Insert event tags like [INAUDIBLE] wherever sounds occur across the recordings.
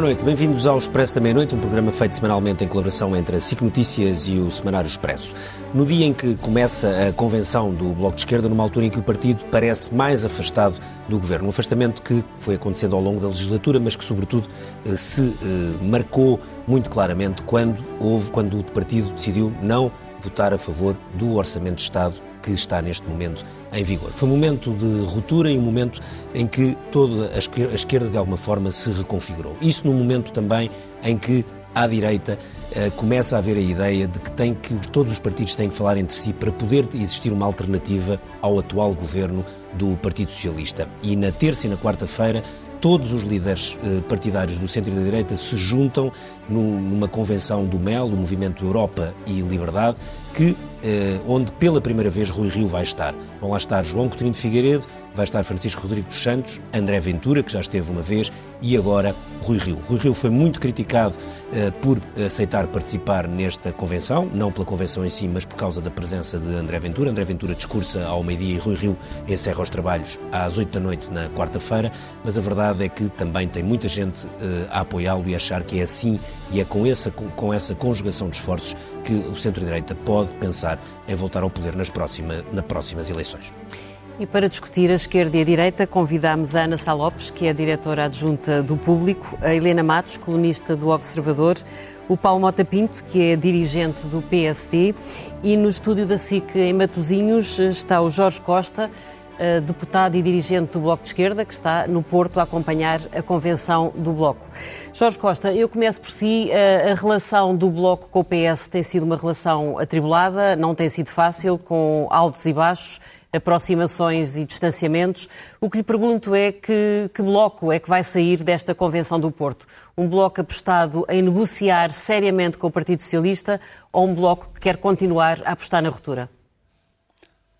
boa noite. Bem-vindos ao Expresso da Meia-Noite, um programa feito semanalmente em colaboração entre a SIC Notícias e o Semanário Expresso. No dia em que começa a convenção do Bloco de Esquerda, numa altura em que o partido parece mais afastado do governo. Um afastamento que foi acontecendo ao longo da legislatura, mas que, sobretudo, eh, se eh, marcou muito claramente quando houve, quando o partido decidiu não votar a favor do Orçamento de Estado que está neste momento em vigor. Foi um momento de ruptura e um momento em que toda a esquerda, de alguma forma, se reconfigurou. Isso num momento também em que à direita eh, começa a haver a ideia de que, tem que todos os partidos têm que falar entre si para poder existir uma alternativa ao atual governo do Partido Socialista. E na terça e na quarta-feira todos os líderes eh, partidários do centro e da direita se juntam numa convenção do MEL, o Movimento Europa e Liberdade, que, onde pela primeira vez Rui Rio vai estar. Vão lá estar João Coutinho de Figueiredo, vai estar Francisco Rodrigues dos Santos, André Ventura, que já esteve uma vez, e agora Rui Rio. Rui Rio foi muito criticado uh, por aceitar participar nesta convenção, não pela convenção em si, mas por causa da presença de André Ventura. André Ventura discursa ao meio-dia e Rui Rio encerra os trabalhos às oito da noite na quarta-feira, mas a verdade é que também tem muita gente uh, a apoiá-lo e achar que é assim e é com essa, com essa conjugação de esforços que o centro-direita pode pensar em voltar ao poder nas, próxima, nas próximas eleições. E para discutir a esquerda e a direita, convidamos a Ana Salopes, que é diretora adjunta do Público, a Helena Matos, colunista do Observador, o Paulo Mota Pinto, que é dirigente do PSD, e no estúdio da SIC em Matosinhos está o Jorge Costa, eh, deputado e dirigente do Bloco de Esquerda, que está no Porto a acompanhar a convenção do Bloco. Jorge Costa, eu começo por si. Eh, a relação do Bloco com o PS tem sido uma relação atribulada, não tem sido fácil, com altos e baixos aproximações e distanciamentos. O que lhe pergunto é que, que, bloco é que vai sair desta Convenção do Porto? Um bloco apostado em negociar seriamente com o Partido Socialista ou um bloco que quer continuar a apostar na ruptura?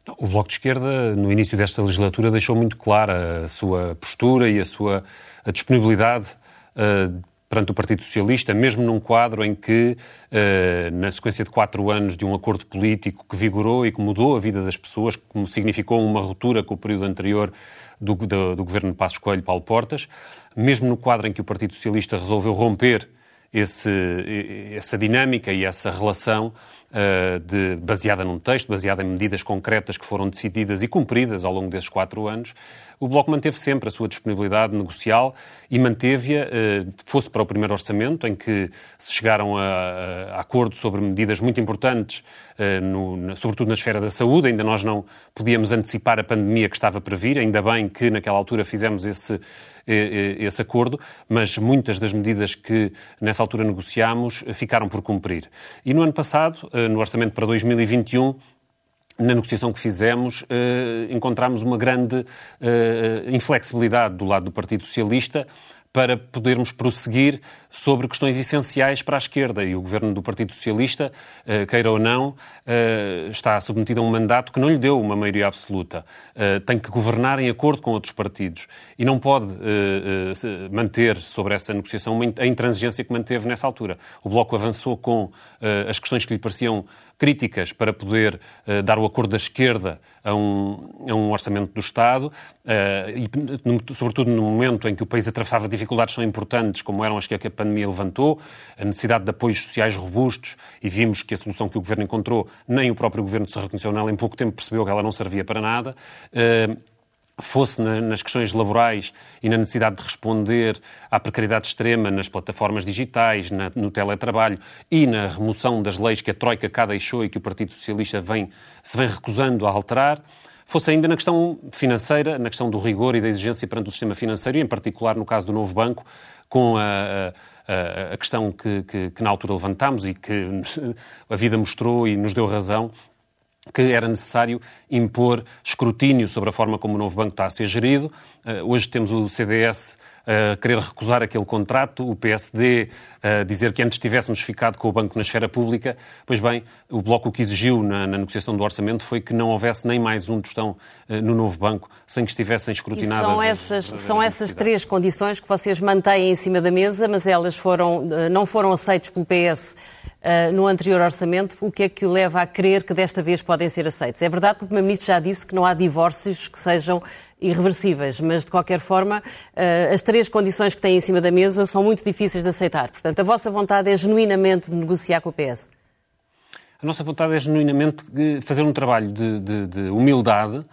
O Bloco de Esquerda, no início desta legislatura, deixou muito clara a sua postura e a sua a disponibilidade uh, perante o Partido Socialista, mesmo num quadro em que, uh, na sequência de quatro anos de um acordo político que vigorou e que mudou a vida das pessoas, como significou uma ruptura com o período anterior do, do, do governo de Passos Coelho, Paulo Portas, mesmo no quadro em que o Partido Socialista resolveu romper esse, essa dinâmica e essa relação de, baseada num texto, baseada em medidas concretas que foram decididas e cumpridas ao longo desses quatro anos, o Bloco manteve sempre a sua disponibilidade negocial e manteve-a, uh, fosse para o primeiro orçamento, em que se chegaram a, a acordo sobre medidas muito importantes, uh, no, sobretudo na esfera da saúde. Ainda nós não podíamos antecipar a pandemia que estava para vir, ainda bem que naquela altura fizemos esse, esse acordo, mas muitas das medidas que nessa altura negociámos ficaram por cumprir. E no ano passado, no orçamento para 2021, na negociação que fizemos, eh, encontramos uma grande eh, inflexibilidade do lado do Partido Socialista para podermos prosseguir sobre questões essenciais para a esquerda. E o governo do Partido Socialista, eh, queira ou não, eh, está submetido a um mandato que não lhe deu uma maioria absoluta. Eh, tem que governar em acordo com outros partidos. E não pode manter sobre essa negociação a intransigência que manteve nessa altura. O Bloco avançou com as questões que lhe pareciam críticas para poder uh, dar o acordo da esquerda a um, a um orçamento do Estado, uh, e no, sobretudo no momento em que o país atravessava dificuldades tão importantes como eram as que a pandemia levantou, a necessidade de apoios sociais robustos, e vimos que a solução que o Governo encontrou, nem o próprio Governo se reconheceu nela, em pouco tempo percebeu que ela não servia para nada. Uh, fosse na, nas questões laborais e na necessidade de responder à precariedade extrema nas plataformas digitais, no teletrabalho e na remoção das leis que a Troika cá deixou e que o Partido Socialista vem, se vem recusando a alterar, fosse ainda na questão financeira, na questão do rigor e da exigência perante o sistema financeiro, e em particular no caso do novo banco, com a, a, a questão que, que, que, na altura levantámos e que [LAUGHS] a vida mostrou e nos deu razão, que era necessário impor escrutínio sobre a forma como o novo banco está a ser gerido. Uh, hoje temos o CDS a querer recusar aquele contrato, o PSD a dizer que antes tivéssemos ficado com o banco na esfera pública. Pois bem, o Bloco o que exigiu na, na negociação do orçamento foi que não houvesse nem mais um tostão no novo banco sem que estivessem escrutinadas. E são essas, as, são essas três condições que vocês mantêm em cima da mesa, mas elas foram, não foram aceitas pelo PS uh, no anterior orçamento, o que é que o leva a crer que desta vez podem ser aceitos? É verdade que o Primeiro-Ministro já disse que não há divórcios que sejam irreversíveis, mas de qualquer forma, uh, as três condições que têm em cima da mesa são muito difíceis de aceitar. Portanto, a vossa vontade é genuinamente de negociar com o PS? A nossa vontade é genuinamente fazer um trabalho de, de, de humildade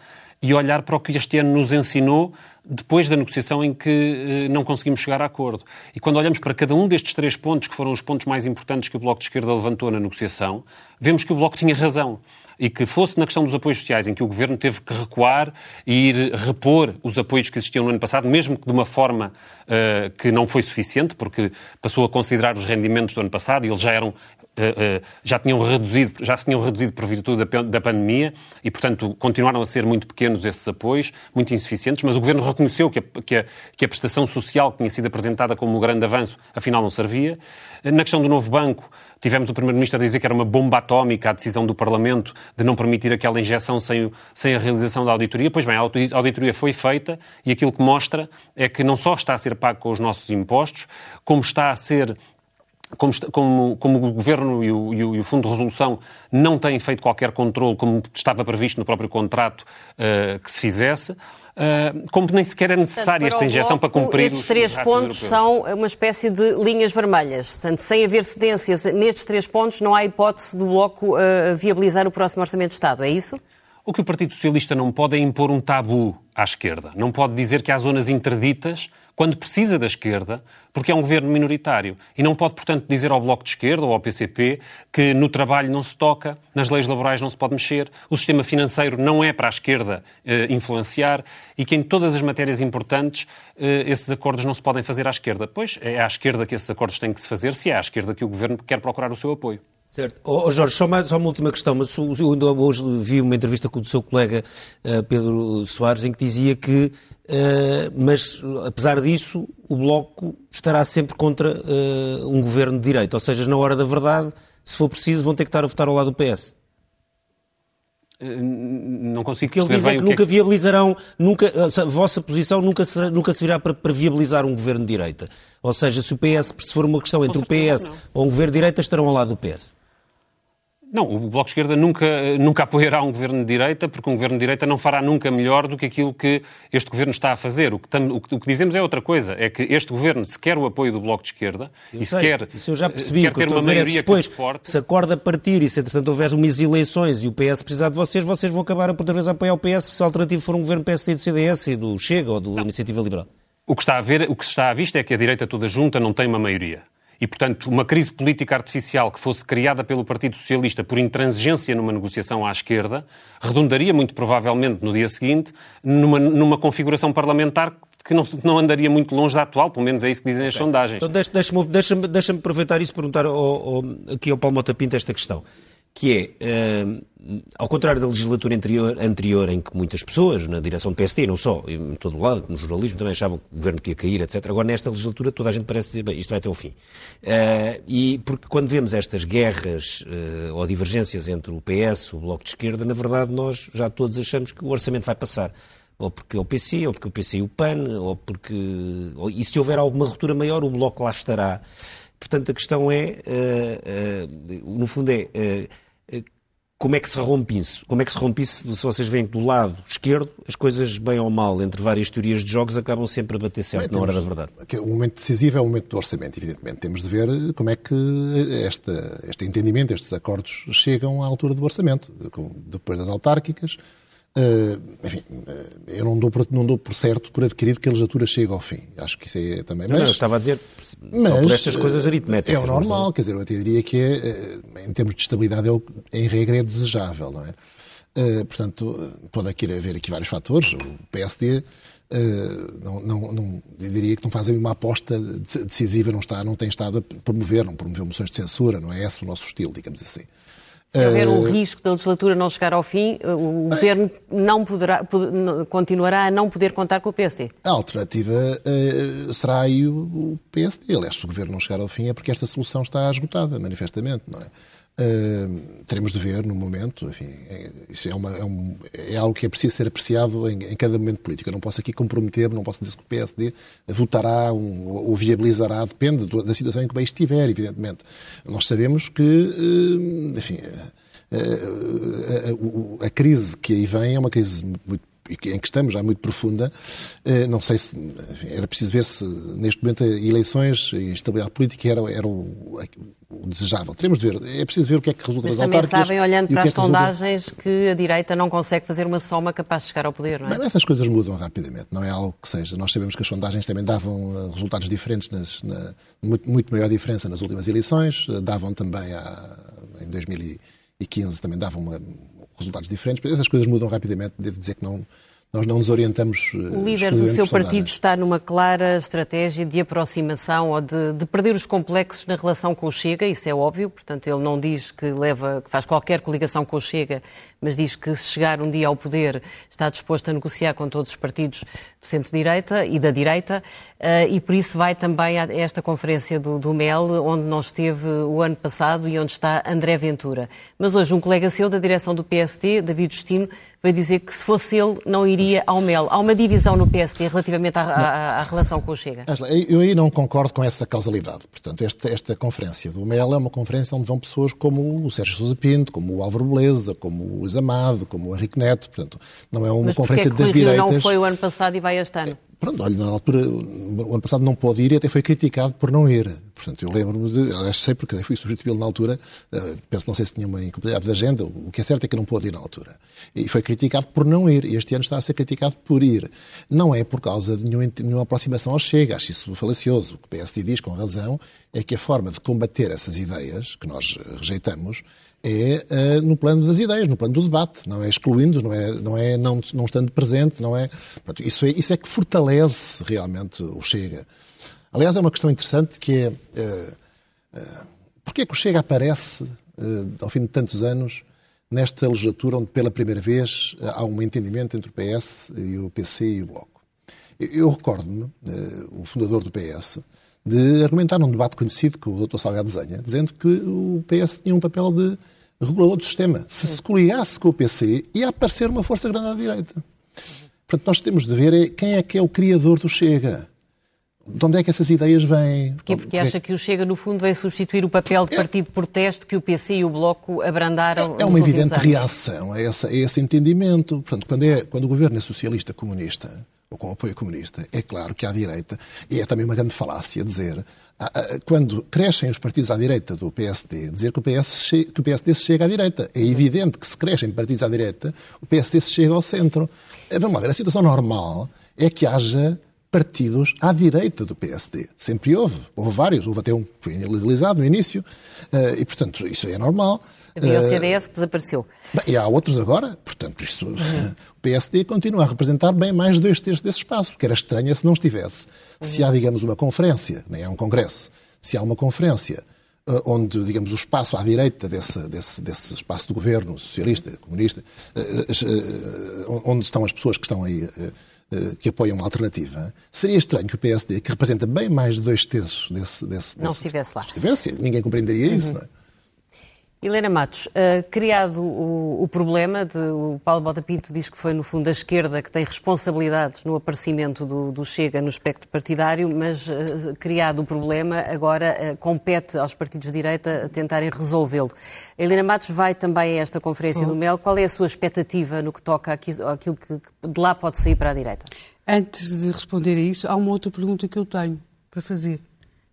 e olhar para o que este ano nos ensinou depois da negociação em que eh, não conseguimos chegar a acordo. E quando olhamos para cada um destes três pontos, que foram os pontos mais importantes que o Bloco de Esquerda levantou na negociação, vemos que o Bloco tinha razão e que fosse na questão dos apoios sociais, em que o Governo teve que recuar e ir repor os apoios que existiam no ano passado, mesmo que de uma forma uh, que não foi suficiente, porque passou a considerar os rendimentos do ano passado e eles já eram já tinham reduzido, já se tinham reduzido por virtude da, da pandemia e, portanto, continuaram a ser muito pequenos esses apoios, muito insuficientes, mas o Governo reconheceu que a, que a, que a prestação social que tinha sido apresentada como um grande avanço, afinal não servia. Na questão do novo banco, tivemos o Primeiro-Ministro a dizer que era uma bomba atómica a decisão do Parlamento de não permitir aquela injeção sem, sem a realização da auditoria. Pois bem, a auditoria foi feita e aquilo que mostra é que não só está a ser pago com os nossos impostos, como está a ser como, como, como, o Governo e o, e o, Fundo de Resolução não têm feito qualquer controle, como estava previsto no próprio contrato uh, que se fizesse, uh, como nem sequer é necessária Portanto, esta injeção para cumprir estes os três pontos europeus. são uma espécie de linhas vermelhas. Portanto, sem haver cedências nestes três pontos, não há hipótese do Bloco uh, viabilizar o próximo Orçamento de Estado, é isso? O que o Partido Socialista não pode é impor um tabu à esquerda. Não pode dizer que há zonas interditas quando precisa da esquerda, porque é um governo minoritário. E não pode, portanto, dizer ao Bloco de Esquerda ou ao PCP que no trabalho não se toca, nas leis laborais não se pode mexer, o sistema financeiro não é para a esquerda eh, influenciar e que em todas as matérias importantes eh, esses acordos não se podem fazer à esquerda. Pois é à esquerda que esses acordos têm que se fazer, se é à esquerda que o governo quer procurar o seu apoio. Certo. Oh, Jorge, só, mais, só uma última questão, mas eu hoje vi uma entrevista com o seu colega uh, Pedro Soares em que dizia que, uh, mas apesar disso, o Bloco estará sempre contra uh, um governo de direita, ou seja, na hora da verdade, se for preciso, vão ter que estar a votar ao lado do PS. Não consigo que ele diz é que, que nunca é que... viabilizarão, nunca, a vossa posição nunca, será, nunca se virá para, para, viabilizar um governo de direita. Ou seja, se o PS, se for uma questão entre o PS ou um governo de direita, estarão ao lado do PS. Não, o Bloco de Esquerda nunca, nunca apoiará um governo de direita, porque um governo de direita não fará nunca melhor do que aquilo que este governo está a fazer. O que, tam, o que, o que dizemos é outra coisa, é que este governo se quer o apoio do Bloco de Esquerda eu e se quer, Isso eu já percebi, quer ter uma é maioria é depois, que suporte... Se a corda partir e se entretanto houver umas eleições e o PS precisar de vocês, vocês vão acabar outra vez a apoiar o PS se a alternativa for um governo PSD do CDS e do Chega ou do não. Iniciativa Liberal. O que, está a ver, o que está à vista é que a direita toda junta não tem uma maioria. E, portanto, uma crise política artificial que fosse criada pelo Partido Socialista por intransigência numa negociação à esquerda redundaria muito provavelmente no dia seguinte numa, numa configuração parlamentar que não, não, andaria muito longe da atual, pelo menos é isso que dizem as sondagens. Então deixa-me deixa deixa aproveitar isso e perguntar ao, ao, aqui ao Paulo Mota Pinto esta questão que é, uh, ao contrário da legislatura anterior, anterior, em que muitas pessoas, na direção do PSD, não só, em todo o lado, no jornalismo, também achavam que o governo podia cair, etc. Agora, nesta legislatura, toda a gente parece dizer, bem, isto vai até ao fim. Uh, e porque quando vemos estas guerras uh, ou divergências entre o PS, o Bloco de Esquerda, na verdade, nós já todos achamos que o orçamento vai passar ou porque é o PC, ou porque o PC e o PAN, ou porque. E se houver alguma ruptura maior, o Bloco lá estará. Portanto, a questão é, uh, uh, no fundo, é uh, como é que se rompe isso? Como é que se rompe isso? Se vocês veem que do lado esquerdo, as coisas, bem ou mal, entre várias teorias de jogos, acabam sempre a bater certo bem, na hora da verdade. O momento decisivo é o momento do orçamento, evidentemente. Temos de ver como é que esta, este entendimento, estes acordos, chegam à altura do orçamento, depois das autárquicas, Uh, enfim, uh, eu não dou, por, não dou por certo, por adquirido, que a legislatura chegue ao fim. Acho que isso é também. Não, mas, não, eu estava a dizer mas, só por estas coisas aritméticas. É o normal, quer dizer, eu até diria que é, em termos de estabilidade, é, em regra, é desejável, não é? Uh, portanto, pode aqui haver aqui vários fatores. O PSD não, não, não, eu diria que não fazem uma aposta decisiva, não, está, não tem estado a promover, não promoveu moções de censura, não é esse o nosso estilo, digamos assim. Se houver um uh... risco da legislatura não chegar ao fim, uh, o Governo não poderá, continuará a não poder contar com o PSD? A alternativa uh, será aí o, o PSD. Aliás, se o Governo não chegar ao fim é porque esta solução está esgotada, manifestamente, não é? Teremos de ver no momento, enfim, é, isso é, uma, é, um, é, algo que é preciso ser apreciado em, em, cada momento político. Eu não posso aqui comprometer-me, não posso dizer que o PSD votará um, ou viabilizará, depende do, da situação em que o país estiver, evidentemente. Nós sabemos que, enfim, uh, a, a, crise que aí vem é uma crise muito em que estamos já muito profunda, eh, não sei se era preciso ver se neste momento eleições e estabilidade política era, era o, o desejável. Teremos de ver. É preciso ver o que é que resulta Mas das também sabem, olhando para é as sondagens, resulta... que a direita não consegue fazer uma soma capaz de chegar ao poder, não é? Essas coisas mudam rapidamente, não é algo que seja. Nós sabemos que as sondagens também davam uh, resultados diferentes, nas, na, muito, muito, maior diferença nas últimas eleições, uh, davam também a, em 2015 também davam uma, resultados diferentes, essas coisas mudam rapidamente, devo dizer que não nós não nos orientamos. Eh, o líder do seu partido está numa clara estratégia de aproximação ou de, de, perder os complexos na relação com o Chega, isso é óbvio, portanto ele não diz que leva, que faz qualquer coligação com o Chega, mas diz que se chegar um dia ao poder está disposto a negociar com todos os partidos do centro-direita e da direita, uh, e por isso vai também a esta conferência do, do MEL, onde não esteve o ano passado e onde está André Ventura. Mas hoje um colega seu da direção do PSD, David Justino, veio dizer que se fosse ele não iria ao MEL. Há uma divisão no PSD relativamente à, à, à relação com o Chega? Eu aí não concordo com essa causalidade. Portanto, esta, esta conferência do MEL é uma conferência onde vão pessoas como o Sérgio Sousa Pinto, como o Álvaro Beleza, como o Luís Amado, como o Henrique Neto. Portanto, não é uma Mas conferência é que das direitas. não foi o ano passado e vai este ano? Pronto, olha, na altura, o ano passado não pôde ir e até foi criticado por não ir. Portanto, eu lembro-me, de, aliás, sei porque fui substituí-lo na altura, uh, penso, não sei se tinha uma incompatibilidade de agenda, o que é certo é que não pôde ir na altura. E foi criticado por não ir, e este ano está a ser criticado por ir. Não é por causa de nenhuma, nenhuma aproximação ao Chega, acho isso falacioso. O que o PSD diz, com razão, é que a forma de combater essas ideias, que nós rejeitamos, é uh, no plano das ideias, no plano do debate, não é excluindo, não é não, é não, não estando presente, não é, pronto, isso é. Isso é que fortalece realmente o Chega. Aliás, é uma questão interessante que é uh, uh, porque é que o Chega aparece, uh, ao fim de tantos anos, nesta legislatura onde pela primeira vez há um entendimento entre o PS e o PC e o Bloco. Eu, eu recordo-me, o fundador do PS, de argumentar num debate conhecido com o Dr. Salgado Zenha, dizendo que o PS tinha um papel de regulador do sistema. Se se coligasse com o PC, ia aparecer uma força grande à direita. Portanto, nós temos de ver é quem é que é o criador do Chega. De onde é que essas ideias vêm? Porquê? Porque acha que o Chega, no fundo, vai substituir o papel de é- partido de protesto que o PC e o Bloco abrandaram É, é uma evidente anos. reação a, essa, a esse entendimento. Portanto, quando, é, quando o governo é socialista comunista, ou com apoio comunista, é claro que à direita, e é também uma grande falácia dizer, quando crescem os partidos à direita do PSD, dizer que o, PS, que o PSD se chega à direita. É evidente que se crescem partidos à direita, o PSD se chega ao centro. Eh, vamos lá ver, a situação normal é que haja partidos à direita do PSD. Sempre houve. Houve vários. Houve até um que foi legalizado no início. Eh, e, portanto, isso é normal. Havia o CDS que desapareceu. Bem, e há outros agora, portanto, isto, uhum. o PSD continua a representar bem mais de dois terços desse espaço, que era estranho se não estivesse. Uhum. Se há, digamos, uma conferência, nem é um congresso, se há uma conferência uh, onde, digamos, o espaço à direita desse, desse, desse espaço do governo socialista, comunista, uh, uh, onde estão as pessoas que estão aí que apoiam uma alternativa, seria estranho que o PSD, que representa bem mais de dois terços desse... desse não desse, estivesse lá. Estivesse, ninguém compreenderia uhum. isso, não é? Helena Matos, uh, criado o, o, problema, de, o Paulo Bota Pinto diz que foi, no fundo, a esquerda que tem responsabilidades no aparecimento do, do Chega no espectro partidário, mas uh, criado o problema, agora uh, compete aos partidos de direita tentarem resolvê-lo. Helena Matos vai também a esta conferência do MEL. Qual é a sua expectativa no que toca àquilo, que de lá pode sair para a direita? Antes de responder a isso, há uma outra pergunta que eu tenho para fazer,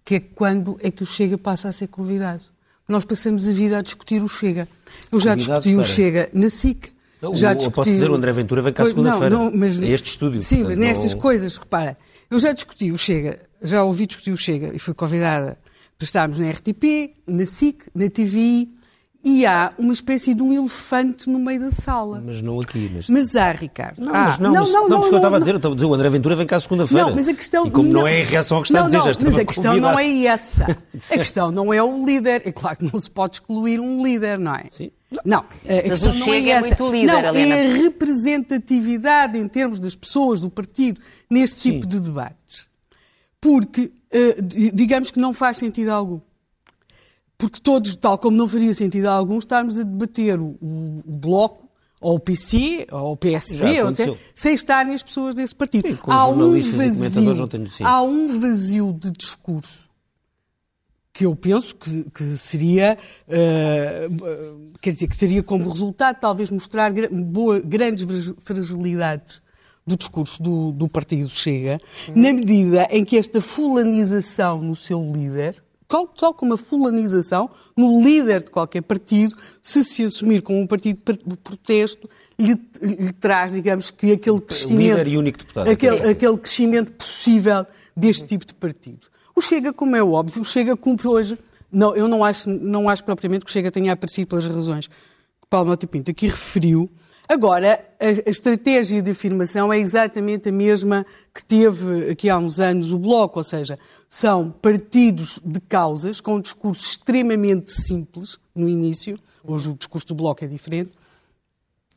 que é quando é que o Chega passa a ser convidado? Nós passamos a vida a discutir o Chega. Eu já discuti para. o Chega na SIC. Não, já discuti... Posso dizer, o André Ventura vem cá segunda-feira. Mas... É este estúdio. Sim, portanto, mas nestas não... coisas, repara. Eu já discuti o Chega, já ouvi discutir o Chega e fui convidada para estarmos na RTP, na SIC, na TVI, e há uma espécie de um elefante no meio da sala. Mas não aqui. Mas, mas há, Ricardo. Não, ah, mas não, não, mas, não, não, mas que eu estava a dizer, eu estava a dizer, o André Ventura vem cá segunda-feira. Não, mas a questão... E como não, não é em reação ao que está não, a dizer, já Mas a questão não é essa. [LAUGHS] a questão não é o líder. É claro que não se pode excluir um líder, não é? Sim. Não, a mas questão não é, é muito líder, não, Helena. é a representatividade em termos das pessoas, do partido, neste Sim. tipo de debates. Porque, uh, digamos que não faz sentido algum porque todos, tal como não faria sentido a alguns, estarmos a debater o, o, Bloco, ou o PC, ou o PSD, ou seja, sem estarem as pessoas desse partido. Sim, há, um vazio, há um vazio de discurso que eu penso que, que seria, uh, quer dizer, que seria como resultado talvez mostrar boa, grandes fragilidades do discurso do, do Partido Chega, uhum. na medida em que esta fulanização no seu líder, tal como a fulanização no líder de qualquer partido, se se assumir como um partido de protesto, lhe, lhe traz, digamos, que aquele crescimento. Líder e único deputado. Aquele, aquele crescimento possível deste tipo de partidos. O Chega, como é óbvio, o Chega cumpre hoje. Não, eu não acho, não acho propriamente que o Chega tenha aparecido pelas razões que Paulo Mota Pinto aqui referiu. Agora, a, estratégia de afirmação é exatamente a mesma que teve aqui há uns anos o Bloco, ou seja, são partidos de causas com um discurso extremamente simples no início, hoje o discurso do Bloco é diferente,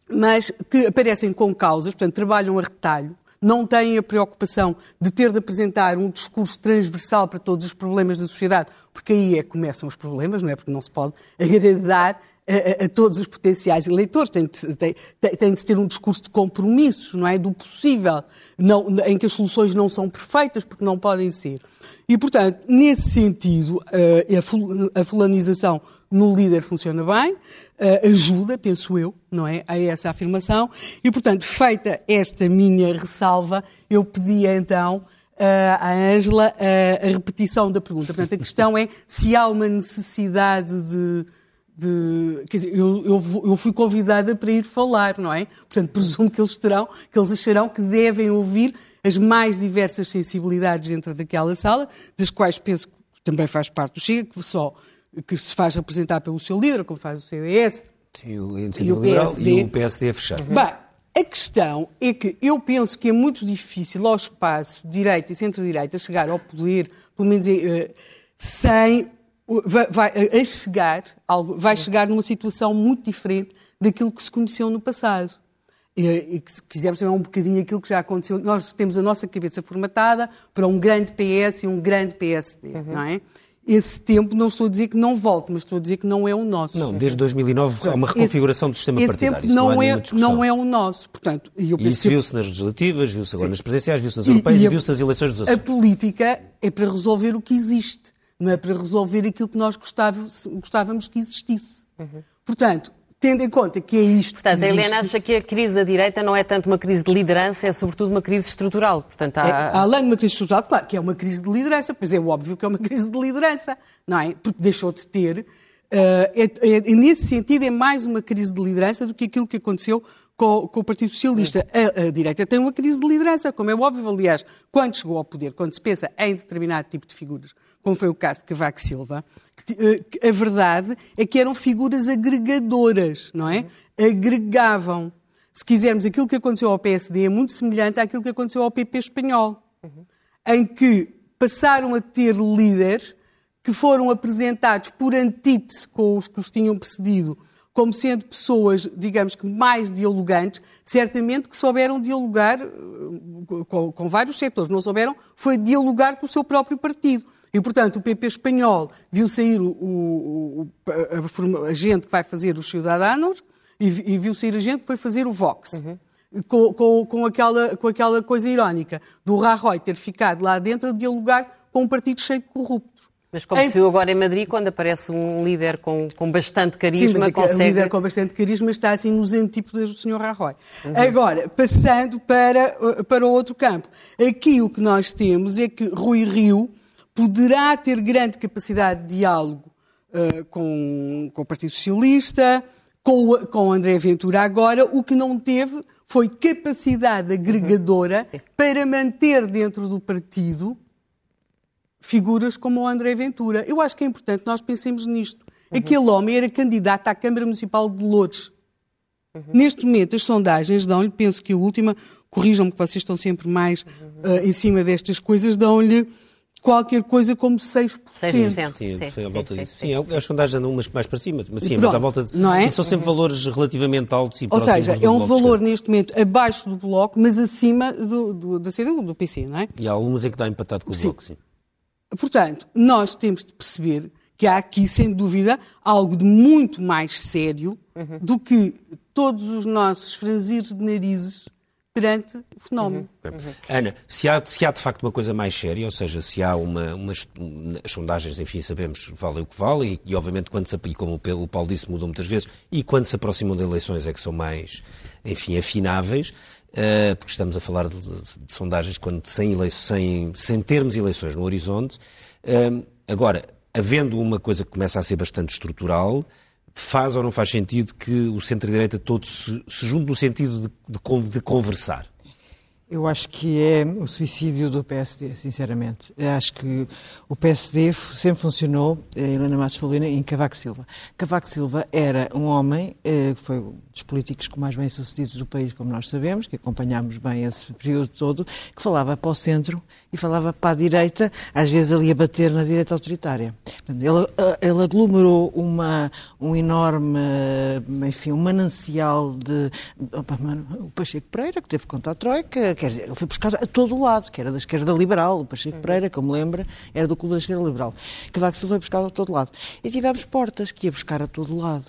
mas que aparecem com causas, portanto, trabalham a retalho, não têm a preocupação de ter de apresentar um discurso transversal para todos os problemas da sociedade, porque aí é que começam os problemas, não é? Porque não se pode agradar a, todos os potenciais eleitores. Tem de, tem, tem de ter um discurso de compromissos, não é? Do possível, não, em que as soluções não são perfeitas, porque não podem ser. E, portanto, nesse sentido, eh, a fulanização no líder funciona bem, eh, ajuda, penso eu, não é, a essa afirmação. E, portanto, feita esta minha ressalva, eu pedia então eh, à Ângela a repetição da pergunta. Portanto, a questão é se há uma necessidade de de, quer dizer, eu, eu, eu, fui convidada para ir falar, não é? Portanto, presumo que eles terão, que eles acharão que devem ouvir as mais diversas sensibilidades dentro daquela sala, das quais penso que também faz parte do Chega, que só que se faz representar pelo seu líder, como faz o CDS Sim, o, e, o PSD. e o PSD a fechar. Uhum. Bem, a questão é que eu penso que é muito difícil ao espaço direita e centro-direita chegar ao poder, pelo menos uh, sem vai, vai, a chegar, vai chegar numa situação muito diferente daquilo que se conheceu no passado. E, e que, se quisermos saber um bocadinho aquilo que já aconteceu, nós temos a nossa cabeça formatada para um grande PS e um grande PSD, uhum. não é? Esse tempo, não estou a dizer que não volte, mas estou a dizer que não é o nosso. Não, desde 2009 há uma reconfiguração esse, do sistema esse partidário. Tempo não, não, é, não é o nosso. Portanto, e isso viu-se nas legislativas, viu-se agora Sim. nas presidenciais, viu-se nas europeias e, e, e viu-se nas eleições dos Açores. A política é para resolver o que existe não é para resolver aquilo que nós gostávamos, que existisse. Uhum. Portanto, tendo em conta que é isto Portanto, que existe... a Helena acha que a crise da direita não é tanto uma crise de liderança, é sobretudo uma crise estrutural. Portanto, há... é, além de uma crise estrutural, claro que é uma crise de liderança, pois é óbvio que é uma [LAUGHS] crise de liderança, não é? Porque deixou de ter. Uh, é, é, nesse sentido, é mais uma crise de liderança do que aquilo que aconteceu com, com o Partido Socialista. A, a, direita tem uma crise de liderança, como é óbvio, aliás, quando chegou ao poder, quando se pensa em determinado tipo de figuras como foi o caso de Cavaco Silva, eh, que, a verdade é que eram figuras agregadoras, não é? Agregavam. Se quisermos, aquilo que aconteceu ao PSD é muito semelhante àquilo que aconteceu ao PP espanhol, uhum. em que passaram a ter líderes que foram apresentados por antítese com os que os tinham precedido, como sendo pessoas, digamos que mais dialogantes, certamente que souberam dialogar eh, com, com vários setores. Não souberam, foi dialogar com o seu próprio partido. E, portanto, o PP espanhol viu sair o, o, a, a, gente que vai fazer os Ciudadanos e, e, viu sair a gente que foi fazer o Vox. Uhum. Com, com, com, aquela, com aquela coisa irónica do Rajoy ter ficado lá dentro a dialogar com um partido cheio de corruptos. Mas como em... se viu agora em Madrid, quando aparece um líder com, com bastante carisma, Sim, mas é consegue... um líder com bastante carisma está assim nos antípodas do Sr. Rajoy. Uhum. Agora, passando para, para o outro campo. Aqui o que nós temos é que Rui Rio poderá ter grande capacidade de diálogo uh, com, com, o Partido Socialista, com, com André Ventura agora, o que não teve foi capacidade agregadora uhum. para manter dentro do partido figuras como o André Ventura. Eu acho que é importante nós pensemos nisto. Uhum. Aquele homem era candidato à Câmara Municipal de Lourdes. Uhum. Neste momento, as sondagens dão-lhe, penso que a última, corrijam-me que vocês estão sempre mais uh, em cima destas coisas, dão-lhe qualquer coisa como 6%. 6%. Sim, sim, foi à volta sim, disso. Sim, sim, as sondagens andam umas mais para cima, mas sim, Pronto, mas à volta de... Não é? Sim, são sempre valores relativamente altos e Ou seja, é um valor neste momento abaixo do Bloco, mas acima do, do, da CDU, do PC, não é? E há algumas em que dá empatado com o sim. Bloco, sim. Portanto, nós temos de perceber que há aqui, sem dúvida, algo de muito mais sério uhum. do que todos os nossos franzires de narizes perante o fenómeno. Uhum. Ana, se há, se há de facto uma coisa mais séria, ou seja, se há uma, umas as sondagens, enfim, sabemos, valem o que valem, e, e obviamente quando se, e como o Paulo disse, mudam muitas vezes, e quando se aproximam de eleições é que são mais, enfim, afináveis, uh, porque estamos a falar de, de, de sondagens quando sem, eleições, sem, sem termos eleições no horizonte. Uh, agora, havendo uma coisa que começa a ser bastante estrutural, faz ou não faz sentido que o centro-direita todo se, se junte no sentido de, de, de conversar? Eu acho que é o suicídio do PSD, sinceramente. Eu acho que o PSD sempre funcionou, a Helena Matos Paulina, em Cavaco Silva. Cavaco Silva era um homem eh, que foi um dos políticos mais bem-sucedidos do país, como nós sabemos, que acompanhámos bem esse período todo, que falava para o centro e falava para a direita, às vezes ali a bater na direita autoritária. Ele, eh, ele aglomerou uma, um enorme, enfim, um manancial de... O Pacheco Pereira, que teve contra a Troika, quer dizer, ele foi buscar a todo o lado, que era da esquerda liberal, o Pacheco Pereira, como lembra, era do clube da esquerda liberal. Cavaco Silva foi buscar a todo lado. E tivemos Portas, que ia buscar a todo lado.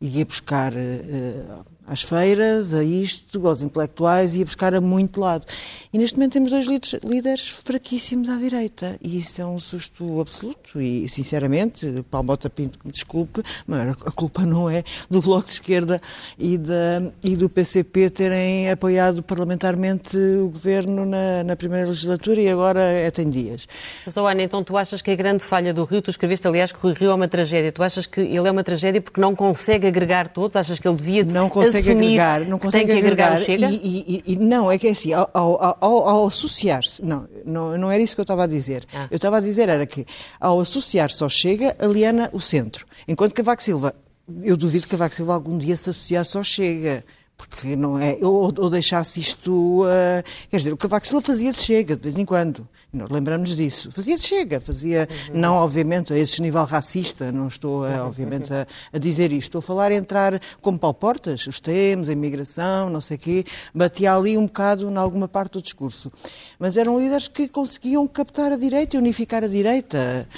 E ia buscar uh, às feiras, a isto, aos intelectuais, ia buscar a muito lado. E neste momento temos dois líderes fraquíssimos à direita. E isso é um susto absoluto. E, sinceramente, Paulo Bota Pinto, me desculpe, mas a culpa não é do Bloco de Esquerda e, da, e do PCP terem apoiado parlamentarmente o governo na, na primeira legislatura e agora é tem dias. Mas, oh Ana, então tu achas que a grande falha do Rio, tu escreveste, aliás, que o Rio é uma tragédia. Tu achas que ele é uma tragédia porque não consegue agregar todos? Achas que ele devia não consegue assumir agregar, não consegue que tem que agregar, agregar Chega? E, e, e, não, é que é assim, ao, ao, ao, ao associar-se, não, não, não era isso que eu estava a dizer. Ah. Eu estava a dizer era que ao associar-se ao Chega, aliena o centro. Enquanto que Cavaco Silva, eu duvido que Cavaco Silva algum dia se associasse ao Chega porque não é, ou, ou deixasse isto, uh, quer dizer, o Cavaco Silva fazia de chega de vez em quando, nós lembramos disso, fazia de chega, fazia, uhum. não obviamente a esse nível racista, não estou uh, [LAUGHS] obviamente a, a, dizer isto, estou a falar entrar como Paulo Portas, os temas, a imigração, não sei o quê, batia ali um bocado em alguma parte do discurso, mas eram líderes que conseguiam captar a direita e unificar a direita.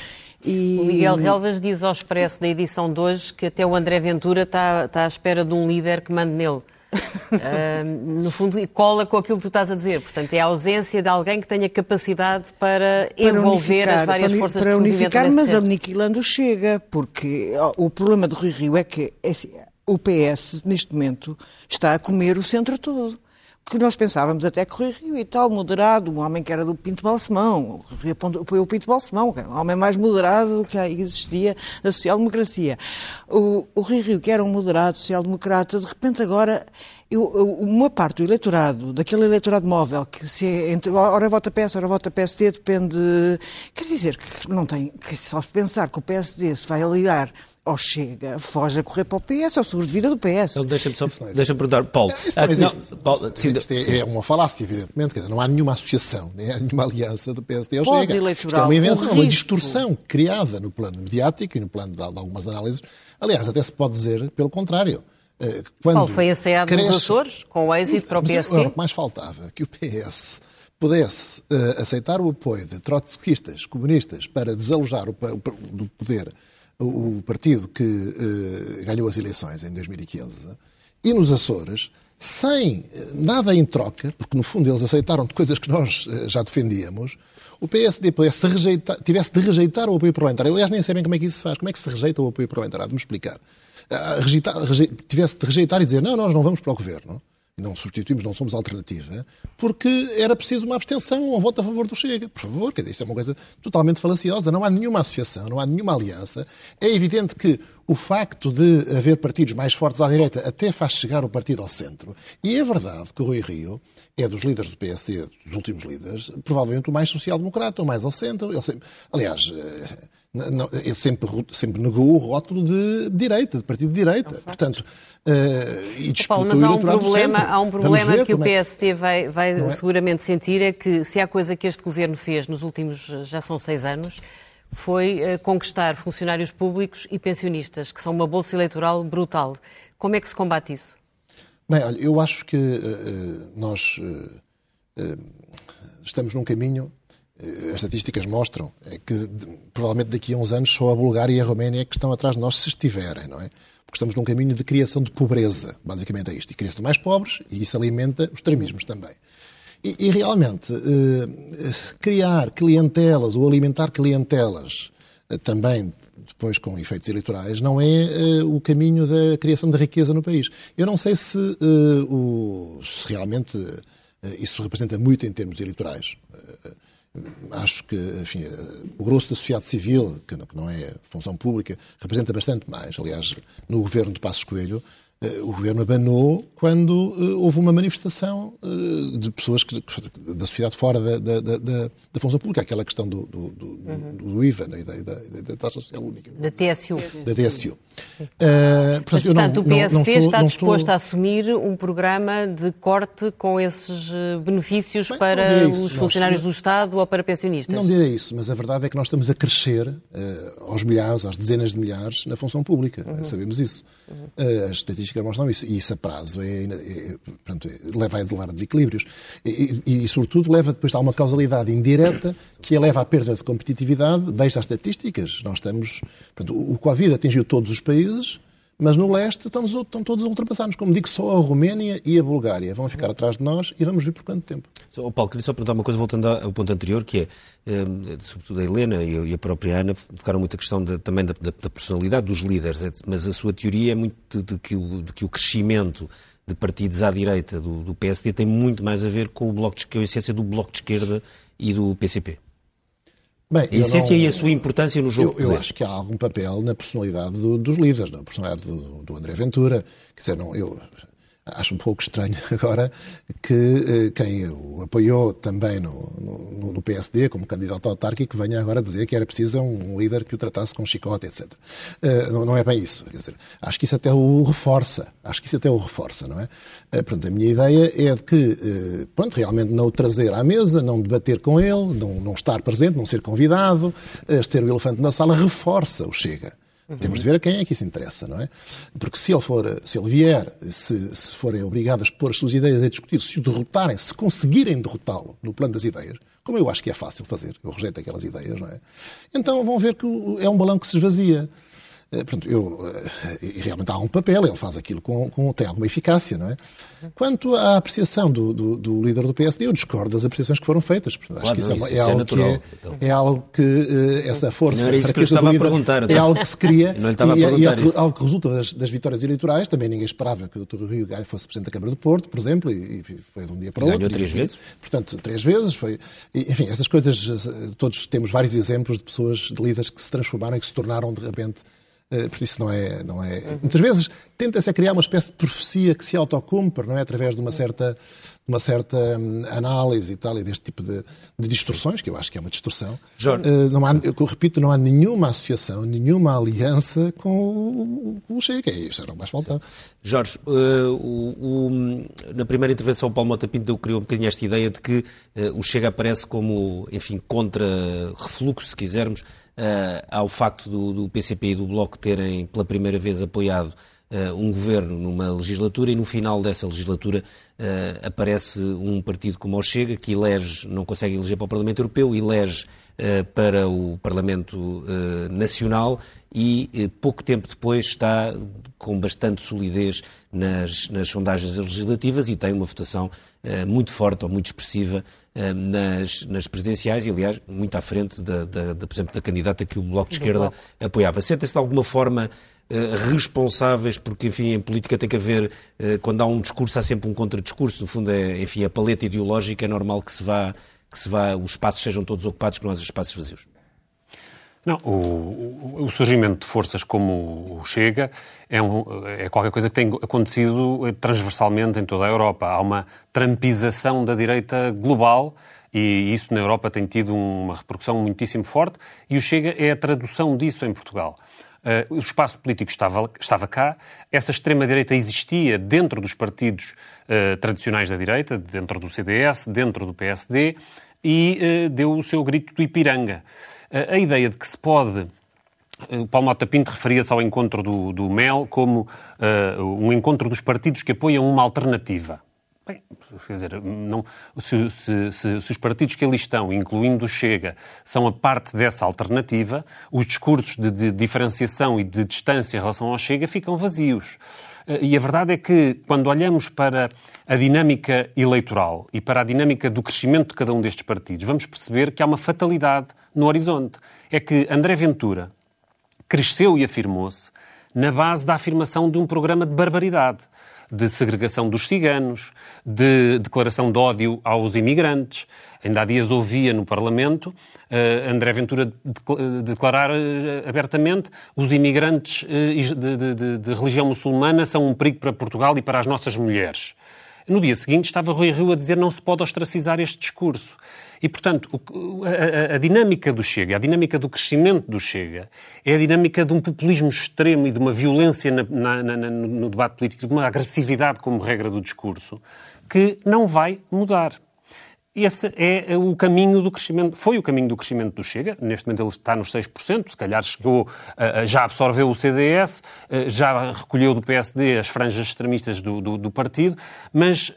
E... O Miguel Relvas diz ao Expresso da edição de hoje que até o André Ventura está, está à espera de um líder que mande nele uh, no fundo, cola com aquilo que tu estás a dizer. Portanto, é a ausência de alguém que tenha capacidade para, para envolver as várias para, forças para unificar, mas terreno. aniquilando chega, porque o problema do Rio Rio é que é assim, o PS, neste momento, está a comer o centro todo que nós pensávamos até que Rui Rio e tal, moderado, um homem que era do Pinto Balsemão, apoiou o Pinto Balsemão, é um homem mais moderado do que existia da social-democracia. O, o Rui Rio, que era um moderado social-democrata, de repente agora, eu, uma parte do eleitorado, daquele eleitorado móvel, que se é entre, ora vota PS, ora vota PSD, depende... Quer dizer, que não tem... Que só pensar que o PSD se vai aliar ou chega, foge a correr para o PS, é o seguro de vida do PS. Então, Deixa-me só deixa perguntar, Paulo. Isso não existe. Não, Paulo sim, isto é, é, uma falácia, evidentemente. Quer dizer, não há nenhuma associação, nem há nenhuma aliança do PSD ao Chega. Isto é uma invenção, uma distorção criada no plano mediático e no plano de, de algumas análises. Aliás, até se pode dizer pelo contrário. Eh, quando Paulo foi ensaiado cresce... nos Açores, com o êxito para o PSD? Mas, o que mais faltava que o PS pudesse uh, aceitar o apoio de trotskistas, comunistas, para desalojar o, o, do poder o partido que uh, ganhou as eleições em 2015, e nos Açores, sem eh, nada em troca, porque no fundo eles aceitaram de coisas que nós uh, já defendíamos, o PSD pudesse rejeitar, tivesse de rejeitar o apoio parlamentar. Aliás, nem sabem como é que isso se faz. Como é que se rejeita o apoio parlamentar? Há de me explicar. Uh, rejeitar, tivesse de rejeitar e dizer não, nós não vamos para o governo não substituímos, não somos alternativa, porque era preciso uma abstenção, um voto a favor do Chega. Por favor, quer dizer, isso é uma coisa totalmente falaciosa. Não há nenhuma associação, não há nenhuma aliança. É evidente que o facto de haver partidos mais fortes à direita até faz chegar o partido ao centro. E é verdade que o Rui Rio é dos líderes do PSD, dos últimos líderes, provavelmente o mais social-democrata, o mais ao centro. Ele sempre, aliás, eh, não, ele sempre, sempre negou o rótulo de direita, de partido de direita. É Portanto, uh, e Paulo, mas há um problema, há um problema que o PST é. vai, vai é? seguramente sentir, é que se há coisa que este governo fez nos últimos, já são seis anos, foi uh, conquistar funcionários públicos e pensionistas, que são uma bolsa eleitoral brutal. Como é que se combate isso? Bem, olha, eu acho que uh, nós estamos num caminho as estatísticas mostram é que provavelmente daqui a uns anos só a Bulgária e a Roménia é que estão atrás de nós se estiverem, não é? Porque estamos num caminho de criação de pobreza, basicamente é isto. E criação de mais pobres, e isso alimenta os extremismos também. E, e realmente, eh, criar clientelas ou alimentar clientelas eh, também depois com efeitos eleitorais, não é uh, o caminho da criação de riqueza no país. Eu não sei se, uh, o, se realmente isso representa muito em termos eleitorais. Acho que enfim, o grosso da sociedade civil, que não é função pública, representa bastante mais. Aliás, no governo de Passos Coelho, eh, o governo abanou quando uh, houve uma manifestação uh, de pessoas que, da sociedade fora da, da, da, da, função pública, aquela questão do, do, do, uhum. do IVA né, da, da, da, taxa social única. Da TSU. Da TSU. Uh, portanto, Mas, portanto não, o PSD não, não estou, está disposto estou... a assumir um programa de corte com esses benefícios Bem, para os funcionários nós, do Estado ou para pensionistas? Não direi isso, mas a verdade é que nós estamos a crescer aos milhares, às dezenas de milhares na função pública. Uhum. Sabemos isso. Uhum. as estatísticas estatísticas mostram isso. E isso a prazo é, é, portanto, leva a elevar desequilíbrios. E, e, e, sobretudo, leva depois a uma causalidade indireta que leva à perda de competitividade. Veja as estatísticas. Nós estamos. Portanto, o Covid atingiu todos os países mas no leste estamos, estão todos ultrapassados. Como digo, só a Roménia e a Bulgária vão ficar atrás de nós e vamos ver por quanto tempo. Oh, Paulo, queria só perguntar uma coisa, voltando ao ponto anterior, que é, eh, sobretudo a Helena e a própria Ana, focaram muito a questão também da, da, personalidade dos líderes, mas a sua teoria é muito de, de, que, o, de que o crescimento de partidos à direita do, do PSD tem muito mais a ver com o bloco de, com a essência do Bloco de Esquerda e do PCP. Bem, a essência não, e a sua importância no jogo. Eu, eu acho que há algum papel na personalidade do, dos líderes, na personalidade do, do André Ventura. Quer dizer, não, eu, acho um pouco estranho [LAUGHS] agora que eh, quem o apoiou também no, no, no, PSD como candidato autárquico venha agora dizer que era preciso um líder que o tratasse com chicote, etc. Uh, não, é bem isso. Quer dizer, acho que isso até o reforça. Acho que isso até o reforça, não é? Uh, portanto, a minha ideia é de que, pronto, realmente não o trazer à mesa, não debater com ele, não, não estar presente, não ser convidado, ser o elefante na sala, reforça o Chega. Uhum. Temos de ver a quem é que isso interessa, não é? Porque se ele, for, se ele vier, se, se forem obrigados a pôr as suas ideias a discutir, se o derrotarem, se conseguirem derrotá-lo no plano das ideias, como eu acho que é fácil fazer, eu rejeito aquelas ideias, não é? Então vão ver que é um balão que se esvazia. Eh, portanto, eu, eh, e realmente há um papel, ele faz aquilo com, com tem alguma eficácia, não é? Quanto à apreciação do, do, do, líder do PSD, eu discordo das apreciações que foram feitas. Portanto, claro, acho que isso, é, é, algo que é, então. é, algo que uh, essa força. Não era isso que eu estava a perguntar. É algo que se cria. [LAUGHS] não lhe estava e, a perguntar e, é, algo que resulta das, das, vitórias eleitorais. Também ninguém esperava que o Dr. Rio Gaio fosse Presidente da Câmara do Porto, por exemplo, e, e foi de um dia para o outro. Ganhou três vezes? Portanto, três vezes. Foi, enfim, essas coisas, todos temos vários exemplos de pessoas, de líderes que se transformaram e que se tornaram de repente eh, por isso não é. Não é... Uhum. Muitas vezes tenta-se criar uma espécie de profecia que se autocumpre, não é? Através de uma certa, uma certa hum, análise e tal, e deste tipo de, de, distorções, que eu acho que é uma distorção. Jorge. Uh, não há, eu repito, não há nenhuma associação, nenhuma aliança com o, com o Chega. Isso era o mais faltava. Jorge, uh, o, o, na primeira intervenção o Paulo Mota Pinto criou um bocadinho esta ideia de que uh, o Chega aparece como, enfim, contra-refluxo, se quisermos, ao facto do, do, PCP e do Bloco terem pela primeira vez apoiado um governo numa legislatura e no final dessa legislatura uh, aparece um partido como o Chega que elege, não consegue eleger para o Parlamento Europeu, elege para o Parlamento Nacional e pouco tempo depois está com bastante solidez nas, nas sondagens legislativas e tem uma votação muito forte ou muito expressiva eh, nas, nas presidenciais e, aliás, muito à frente, da, da, da por exemplo, da candidata que o Bloco de Esquerda apoiava. Sentem-se de alguma forma eh, responsáveis, porque, enfim, em política tem que haver, eh, quando há um discurso, há sempre um contradiscurso. No fundo, é, enfim, a paleta ideológica é normal que se vá, que se vá, os espaços sejam todos ocupados, que não haja espaços vazios. Não, o, o, surgimento de forças como o Chega é, um, é, qualquer coisa que tem acontecido transversalmente em toda a Europa. Há uma trampização da direita global e isso na Europa tem tido uma repercussão muitíssimo forte e o Chega é a tradução disso em Portugal. Uh, o espaço político estava, estava cá, essa extrema-direita existia dentro dos partidos uh, tradicionais da direita, dentro do CDS, dentro do PSD, e uh, deu o seu grito do Ipiranga a ideia de que se pode o Paulo Mota Pinto referia-se ao encontro do, do MEL como um encontro dos partidos que apoiam uma alternativa. Bem, quer dizer, não, se, se, se, se, os partidos que ali estão, incluindo o Chega, são a parte dessa alternativa, os discursos de, de diferenciação e de distância em relação ao Chega ficam vazios. Eh, e a verdade é que, quando olhamos para a dinâmica eleitoral e para a dinâmica do crescimento de cada um destes partidos, vamos perceber que há uma fatalidade no horizonte. É que André Ventura cresceu e afirmou-se na base da afirmação de um programa de barbaridade de segregação dos ciganos, de declaração de ódio aos imigrantes. Ainda há dias ouvia no Parlamento uh, André Ventura declarar uh, abertamente os imigrantes de, de, de, religião muçulmana são um perigo para Portugal e para as nossas mulheres. No dia seguinte estava Rui Rio a dizer não se pode ostracizar este discurso. E, portanto, a, a, a, dinâmica do Chega, a dinâmica do crescimento do Chega, é a dinâmica de um populismo extremo e de uma violência na, na, na, no debate político, de uma agressividade como regra do discurso, que não vai mudar. Esse é o caminho do crescimento, foi o caminho do crescimento do Chega, neste momento ele está nos 6%, se calhar chegou, já absorveu o CDS, já recolheu do PSD as franjas extremistas do, do, do partido, mas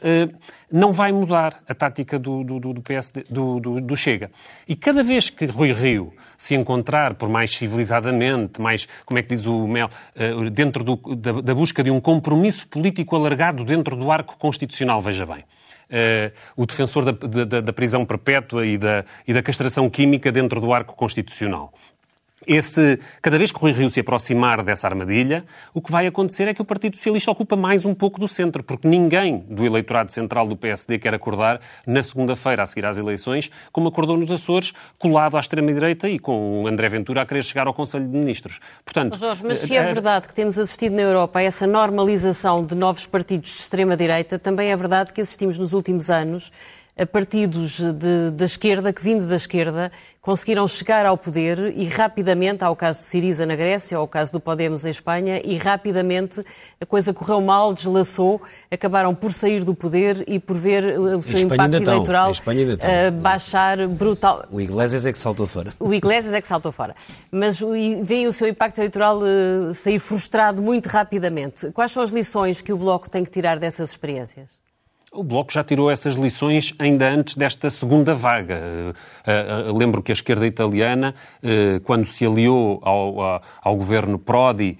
não vai mudar a tática do, do, do PSD, do, do, Chega. E cada vez que Rui Rio se encontrar, por mais civilizadamente, mais, como é que diz o Mel, dentro da, da busca de um compromisso político alargado dentro do arco constitucional, veja bem, o defensor da, da, da, prisão perpétua e da, e da castração química dentro do arco constitucional. Esse, cada vez que Rui Rio se aproximar dessa armadilha, o que vai acontecer é que o Partido Socialista ocupa mais um pouco do centro, porque ninguém do eleitorado central do PSD quer acordar na segunda-feira, a seguir às eleições, como acordou nos Açores, colado à extrema-direita e com o André Ventura a querer chegar ao Conselho de Ministros. Portanto, Jorge, mas se é, é verdade que temos assistido na Europa a essa normalização de novos partidos de extrema-direita, também é verdade que assistimos nos últimos anos a partidos de, da esquerda, que vindo da esquerda, conseguiram chegar ao poder e rapidamente, ao caso de Siriza na Grécia, ao caso do Podemos em Espanha, e rapidamente a coisa correu mal, deslaçou, acabaram por sair do poder e por ver o seu impacto eleitoral uh, baixar brutal. O Iglesias é que saltou fora. O Iglesias é que saltou fora. Mas vem o seu impacto eleitoral uh, sair frustrado muito rapidamente. Quais são as lições que o Bloco tem que tirar dessas experiências? O Bloco já tirou essas lições ainda antes desta segunda vaga. Uh, uh, lembro que a esquerda italiana, quando se aliou ao, ao governo Prodi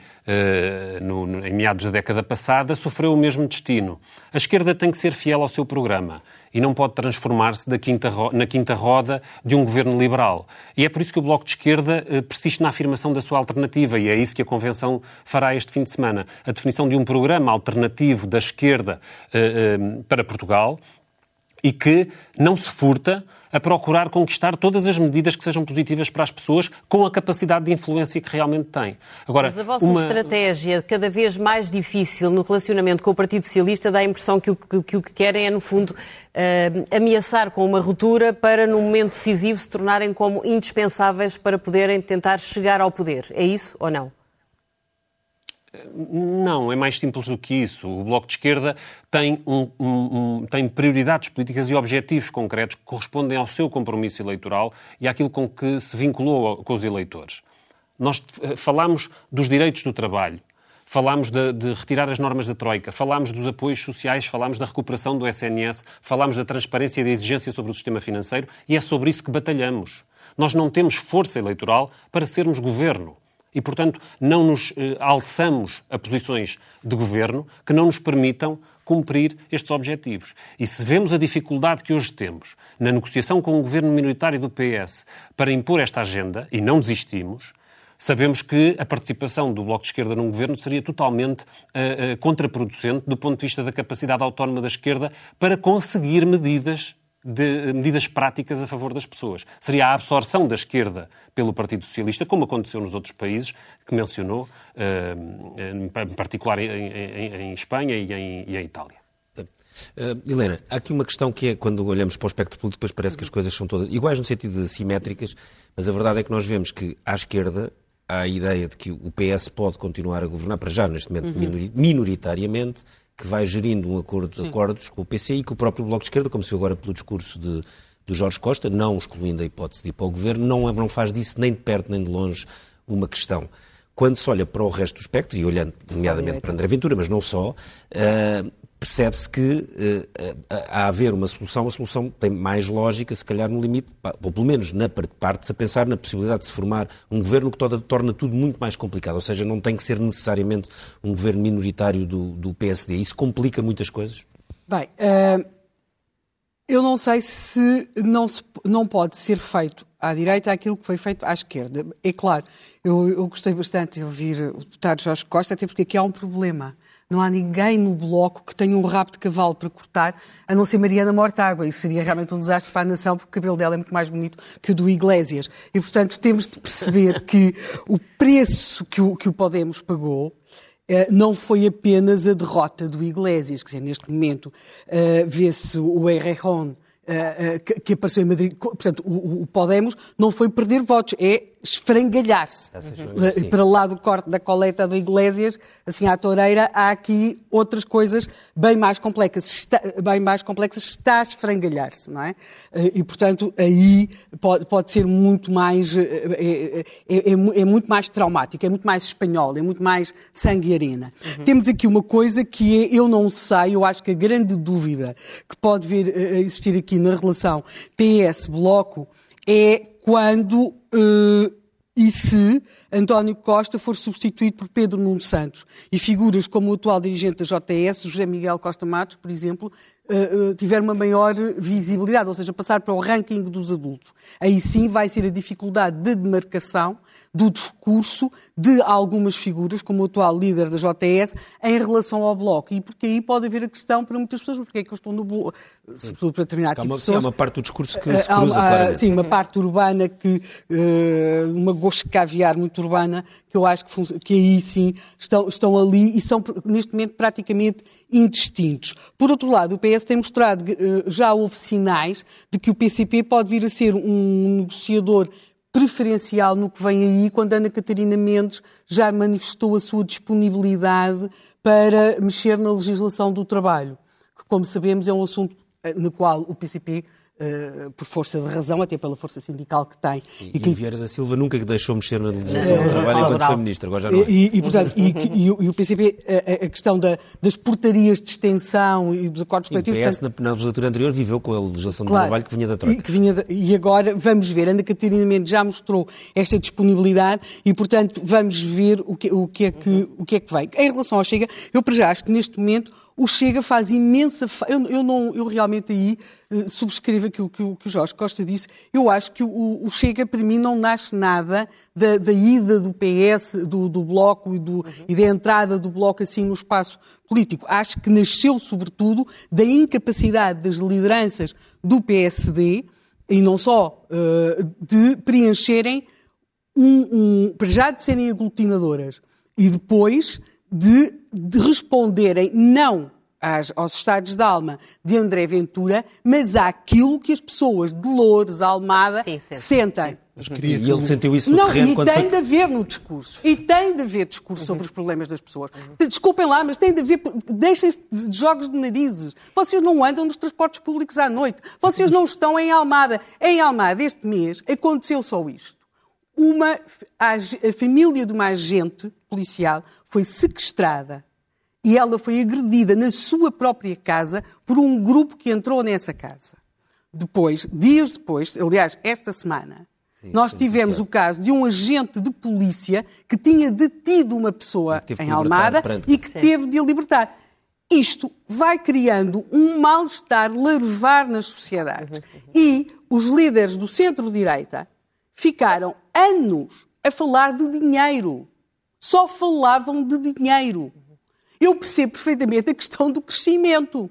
no, em meados da década passada, sofreu o mesmo destino. A esquerda tem que ser fiel ao seu programa e não pode transformar-se na quinta roda de um governo liberal. E é por isso que o Bloco de Esquerda eh, persiste na afirmação da sua alternativa, e é isso que a Convenção fará este fim de semana. A definição de um programa alternativo da esquerda eh, eh, para Portugal e que não se furta a procurar conquistar todas as medidas que sejam positivas para as pessoas com a capacidade de influência que realmente têm. Agora, Mas a vossa uma... estratégia, cada vez mais difícil no relacionamento com o Partido Socialista, dá a impressão que o que, que, o que querem é, no fundo, uh, ameaçar com uma ruptura para, num momento decisivo, se tornarem como indispensáveis para poderem tentar chegar ao poder. É isso ou não? Não, é mais simples do que isso. O Bloco de Esquerda tem, um, um, um, tem prioridades políticas e objetivos concretos que correspondem ao seu compromisso eleitoral e àquilo com que se vinculou com os eleitores. Nós eh, falamos dos direitos do trabalho, falámos de, de, retirar as normas da Troika, falámos dos apoios sociais, falámos da recuperação do SNS, falámos da transparência e da exigência sobre o sistema financeiro e é sobre isso que batalhamos. Nós não temos força eleitoral para sermos governo e, portanto, não nos eh, alçamos a posições de governo que não nos permitam cumprir estes objetivos. E se vemos a dificuldade que hoje temos na negociação com o governo minoritário do PS para impor esta agenda, e não desistimos, sabemos que a participação do Bloco de Esquerda num governo seria totalmente uh, uh, contraproducente do ponto de vista da capacidade autónoma da esquerda para conseguir medidas de medidas práticas a favor das pessoas. Seria a absorção da esquerda pelo Partido Socialista, como aconteceu nos outros países que mencionou, eh, em particular em, Espanha e em, e em Itália. Uh, Helena, há aqui uma questão que é, quando olhamos para o espectro político, depois parece que as coisas são todas iguais no sentido de simétricas, mas a verdade é que nós vemos que à esquerda há a ideia de que o PS pode continuar a governar, para já neste momento uhum. minoritariamente, que vai gerindo um acordo de acordos com o PC e com o próprio Bloco de Esquerda, como se agora pelo discurso de, do Jorge Costa, não excluindo a hipótese de ir para o governo, não, não faz disso nem de perto nem de longe uma questão. Quando se olha para o resto do espectro, e olhando nomeadamente para André Ventura, mas não só, uh, percebe-se que uh, a haver uma solução, a solução tem mais lógica, se calhar no limite, ou pelo menos na parte-se a pensar na possibilidade de se formar um governo que torna tudo muito mais complicado, ou seja, não tem que ser necessariamente um governo minoritário do, do PSD. Isso complica muitas coisas? Bem, uh, eu não sei se não, se não pode ser feito à direita aquilo que foi feito à esquerda. É claro, eu, eu gostei bastante de ouvir o deputado Jorge Costa, até porque aqui há um problema não há ninguém no bloco que tenha um rabo de cavalo para cortar, a não ser Mariana Mortágua. Isso seria realmente um desastre para a nação, porque o cabelo dela é muito mais bonito que o do Iglesias. E, portanto, temos de perceber que o preço que o, que o Podemos pagou eh, não foi apenas a derrota do Iglesias, quer dizer, neste momento uh, vê-se o Errejón uh, que, apareceu em Madrid. Portanto, o Podemos não foi perder votos, é esfrangalhar-se. Uhum. Para lá do corte da coleta do Iglesias, assim à toureira, há aqui outras coisas bem mais complexas. Está, bem mais complexas está a esfrangalhar-se, não é? E, portanto, aí pode, pode ser muito mais... É, é, é, é, muito mais traumático, é muito mais espanhol, é muito mais sangue e arena. Uhum. Temos aqui uma coisa que é, eu não sei, eu acho que a grande dúvida que pode vir a existir aqui na relação PS-Bloco é quando uh, e se António Costa for substituído por Pedro Nuno Santos e figuras como o atual dirigente da JTS, José Miguel Costa Matos, por exemplo, uh, uh, tiver uma maior visibilidade, ou seja, passar para o ranking dos adultos. Aí sim vai ser a dificuldade de demarcação do discurso de algumas figuras, como o atual líder da JTS, em relação ao Bloco. E porque aí pode haver a questão para muitas pessoas, porque é que eu estou no Bloco, sobretudo para determinar tipo pessoas. Sim, há uma parte do discurso que se cruza, há, Sim, uma parte urbana, que uh, uma gosto de caviar muito urbana, que eu acho que, que aí sim estão, estão ali e são neste momento praticamente indistintos. Por outro lado, o PS tem mostrado, já houve sinais de que o PCP pode vir a ser um negociador preferencial no que vem aí, quando Ana Catarina Mendes já manifestou a sua disponibilidade para mexer na legislação do trabalho, que, como sabemos, é um assunto eh, no qual o PCP Uh, por força de razão, até pela força sindical que tem. Sim, e, que... e Vieira da Silva nunca deixou mexer na legislação do trabalho enquanto foi ministro, agora já não é. E, e portanto, e, e, o PCP, a, a questão da, das portarias de extensão e dos acordos coletivos... O PS, portanto... na, na, legislatura anterior, viveu com a legislação claro, do trabalho que vinha da Troika. E, que vinha de, e agora, vamos ver, Ana Catarina Mendes já mostrou esta disponibilidade e, portanto, vamos ver o que, o que, é, que, o que é que vem. Em relação ao Chega, eu para já acho que neste momento o Chega faz imensa. Eu, eu, não, eu realmente aí uh, subscrevo aquilo que o, que o, Jorge Costa disse. Eu acho que o, o Chega, para mim, não nasce nada da, da ida do PS, do, do Bloco e, do, uhum. e da entrada do Bloco assim no espaço político. Acho que nasceu, sobretudo, da incapacidade das lideranças do PSD, e não só, uh, de preencherem um, um, para já de serem aglutinadoras e depois de, de responderem não às, aos estados de alma de André Ventura, mas àquilo que as pessoas de Loures, Almada, sim, sim, sentem. Sim. E ele sentiu isso no não, terreno e quando tem foi... de haver no discurso. E tem de haver discurso uhum. sobre os problemas das pessoas. Uhum. Desculpem lá, mas tem de haver... Deixem-se de jogos de narizes. Vocês não andam nos transportes públicos à noite. Vocês não estão em Almada. Em Almada, este mês, aconteceu só isto. Uma, a, a família de uma agente policial foi sequestrada e ela foi agredida na sua própria casa por um grupo que entrou nessa casa. Depois, dias depois, aliás, esta semana, Sim, nós tivemos o caso de um agente de polícia que tinha detido uma pessoa em Almada e que Sim. teve de a libertar. Isto vai criando um mal-estar larvar nas sociedades. Uhum, uhum. E os líderes do centro-direita ficaram anos a falar de dinheiro só falavam de dinheiro. Eu percebo perfeitamente a questão do crescimento,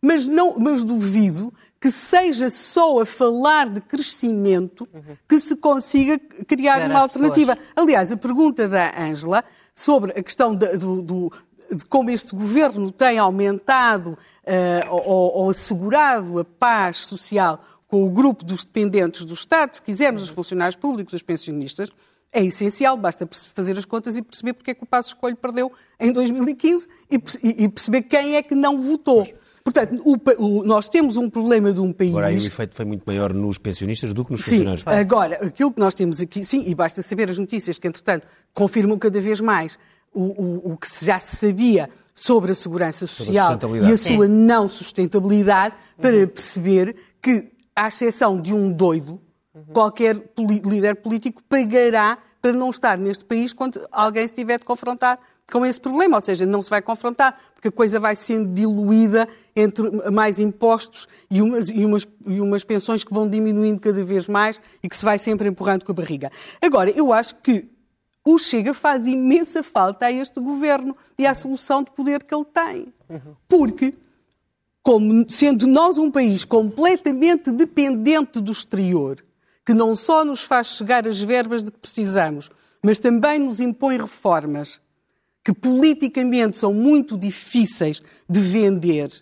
mas, não, mas duvido que seja só a falar de crescimento que se consiga criar uma alternativa. Pessoas. Aliás, a pergunta da Ângela sobre a questão de, do, do, de como este governo tem aumentado uh, ou, ou, assegurado a paz social com o grupo dos dependentes do Estado, se quisermos, os funcionários públicos, os pensionistas, é essencial, basta fazer as contas e perceber porque é que o Passo Escolho perdeu em 2015 e, perceber quem é que não votou. Portanto, o, o, nós temos um problema de um país. Agora, aí o efeito foi muito maior nos pensionistas do que nos funcionários. Sim, agora, aquilo que nós temos aqui, sim, e basta saber as notícias que, entretanto, confirmam cada vez mais o, o que já se sabia sobre a segurança social a e a sua Sim. não sustentabilidade para uhum. perceber que, à exceção de um doido, uhum. qualquer líder político pagará para não estar neste país quando alguém se tiver de confrontar com esse problema, ou seja, não se vai confrontar, porque a coisa vai sendo diluída entre mais impostos e umas, e umas, e umas pensões que vão diminuindo cada vez mais e que se vai sempre empurrando com a barriga. Agora, eu acho que o Chega faz imensa falta a este governo e à solução de poder que ele tem. Porque, como sendo nós um país completamente dependente do exterior, que não só nos faz chegar as verbas de que precisamos, mas também nos impõe reformas que politicamente são muito difíceis de vender,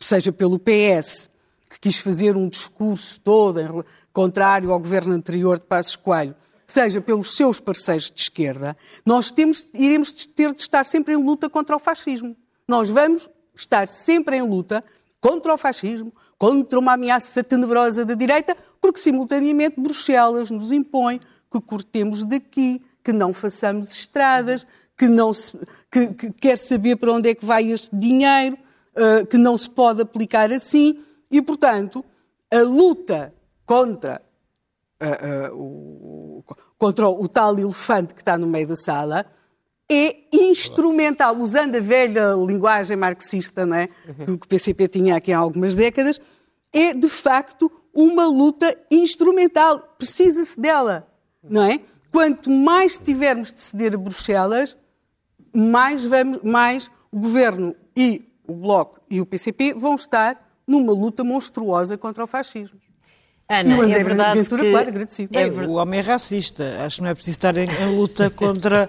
seja pelo PS, que quis fazer um discurso todo contrário ao governo anterior de Passos Coelho, seja pelos seus parceiros de esquerda, nós temos, iremos ter de estar sempre em luta contra o fascismo. Nós vamos estar sempre em luta contra o fascismo, contra uma ameaça tenebrosa da direita, porque simultaneamente Bruxelas nos impõe que cortemos daqui, que não façamos estradas, que, não se, que, que quer saber para onde é que vai este dinheiro, uh, que não se pode aplicar assim, e, portanto, a luta contra, uh, uh, o, contra o tal elefante que está no meio da sala é instrumental, usando a velha linguagem marxista não é? que o PCP tinha aqui há algumas décadas, é de facto uma luta instrumental. Precisa-se dela, não é? Quanto mais tivermos de ceder a Bruxelas, mais, vamos, mais o Governo e o Bloco e o PCP vão estar numa luta monstruosa contra o fascismo. Ana, e o André é verdade Ventura, que... claro, agradecido. É, o homem é racista. Acho que não é preciso estar em, em luta [LAUGHS] contra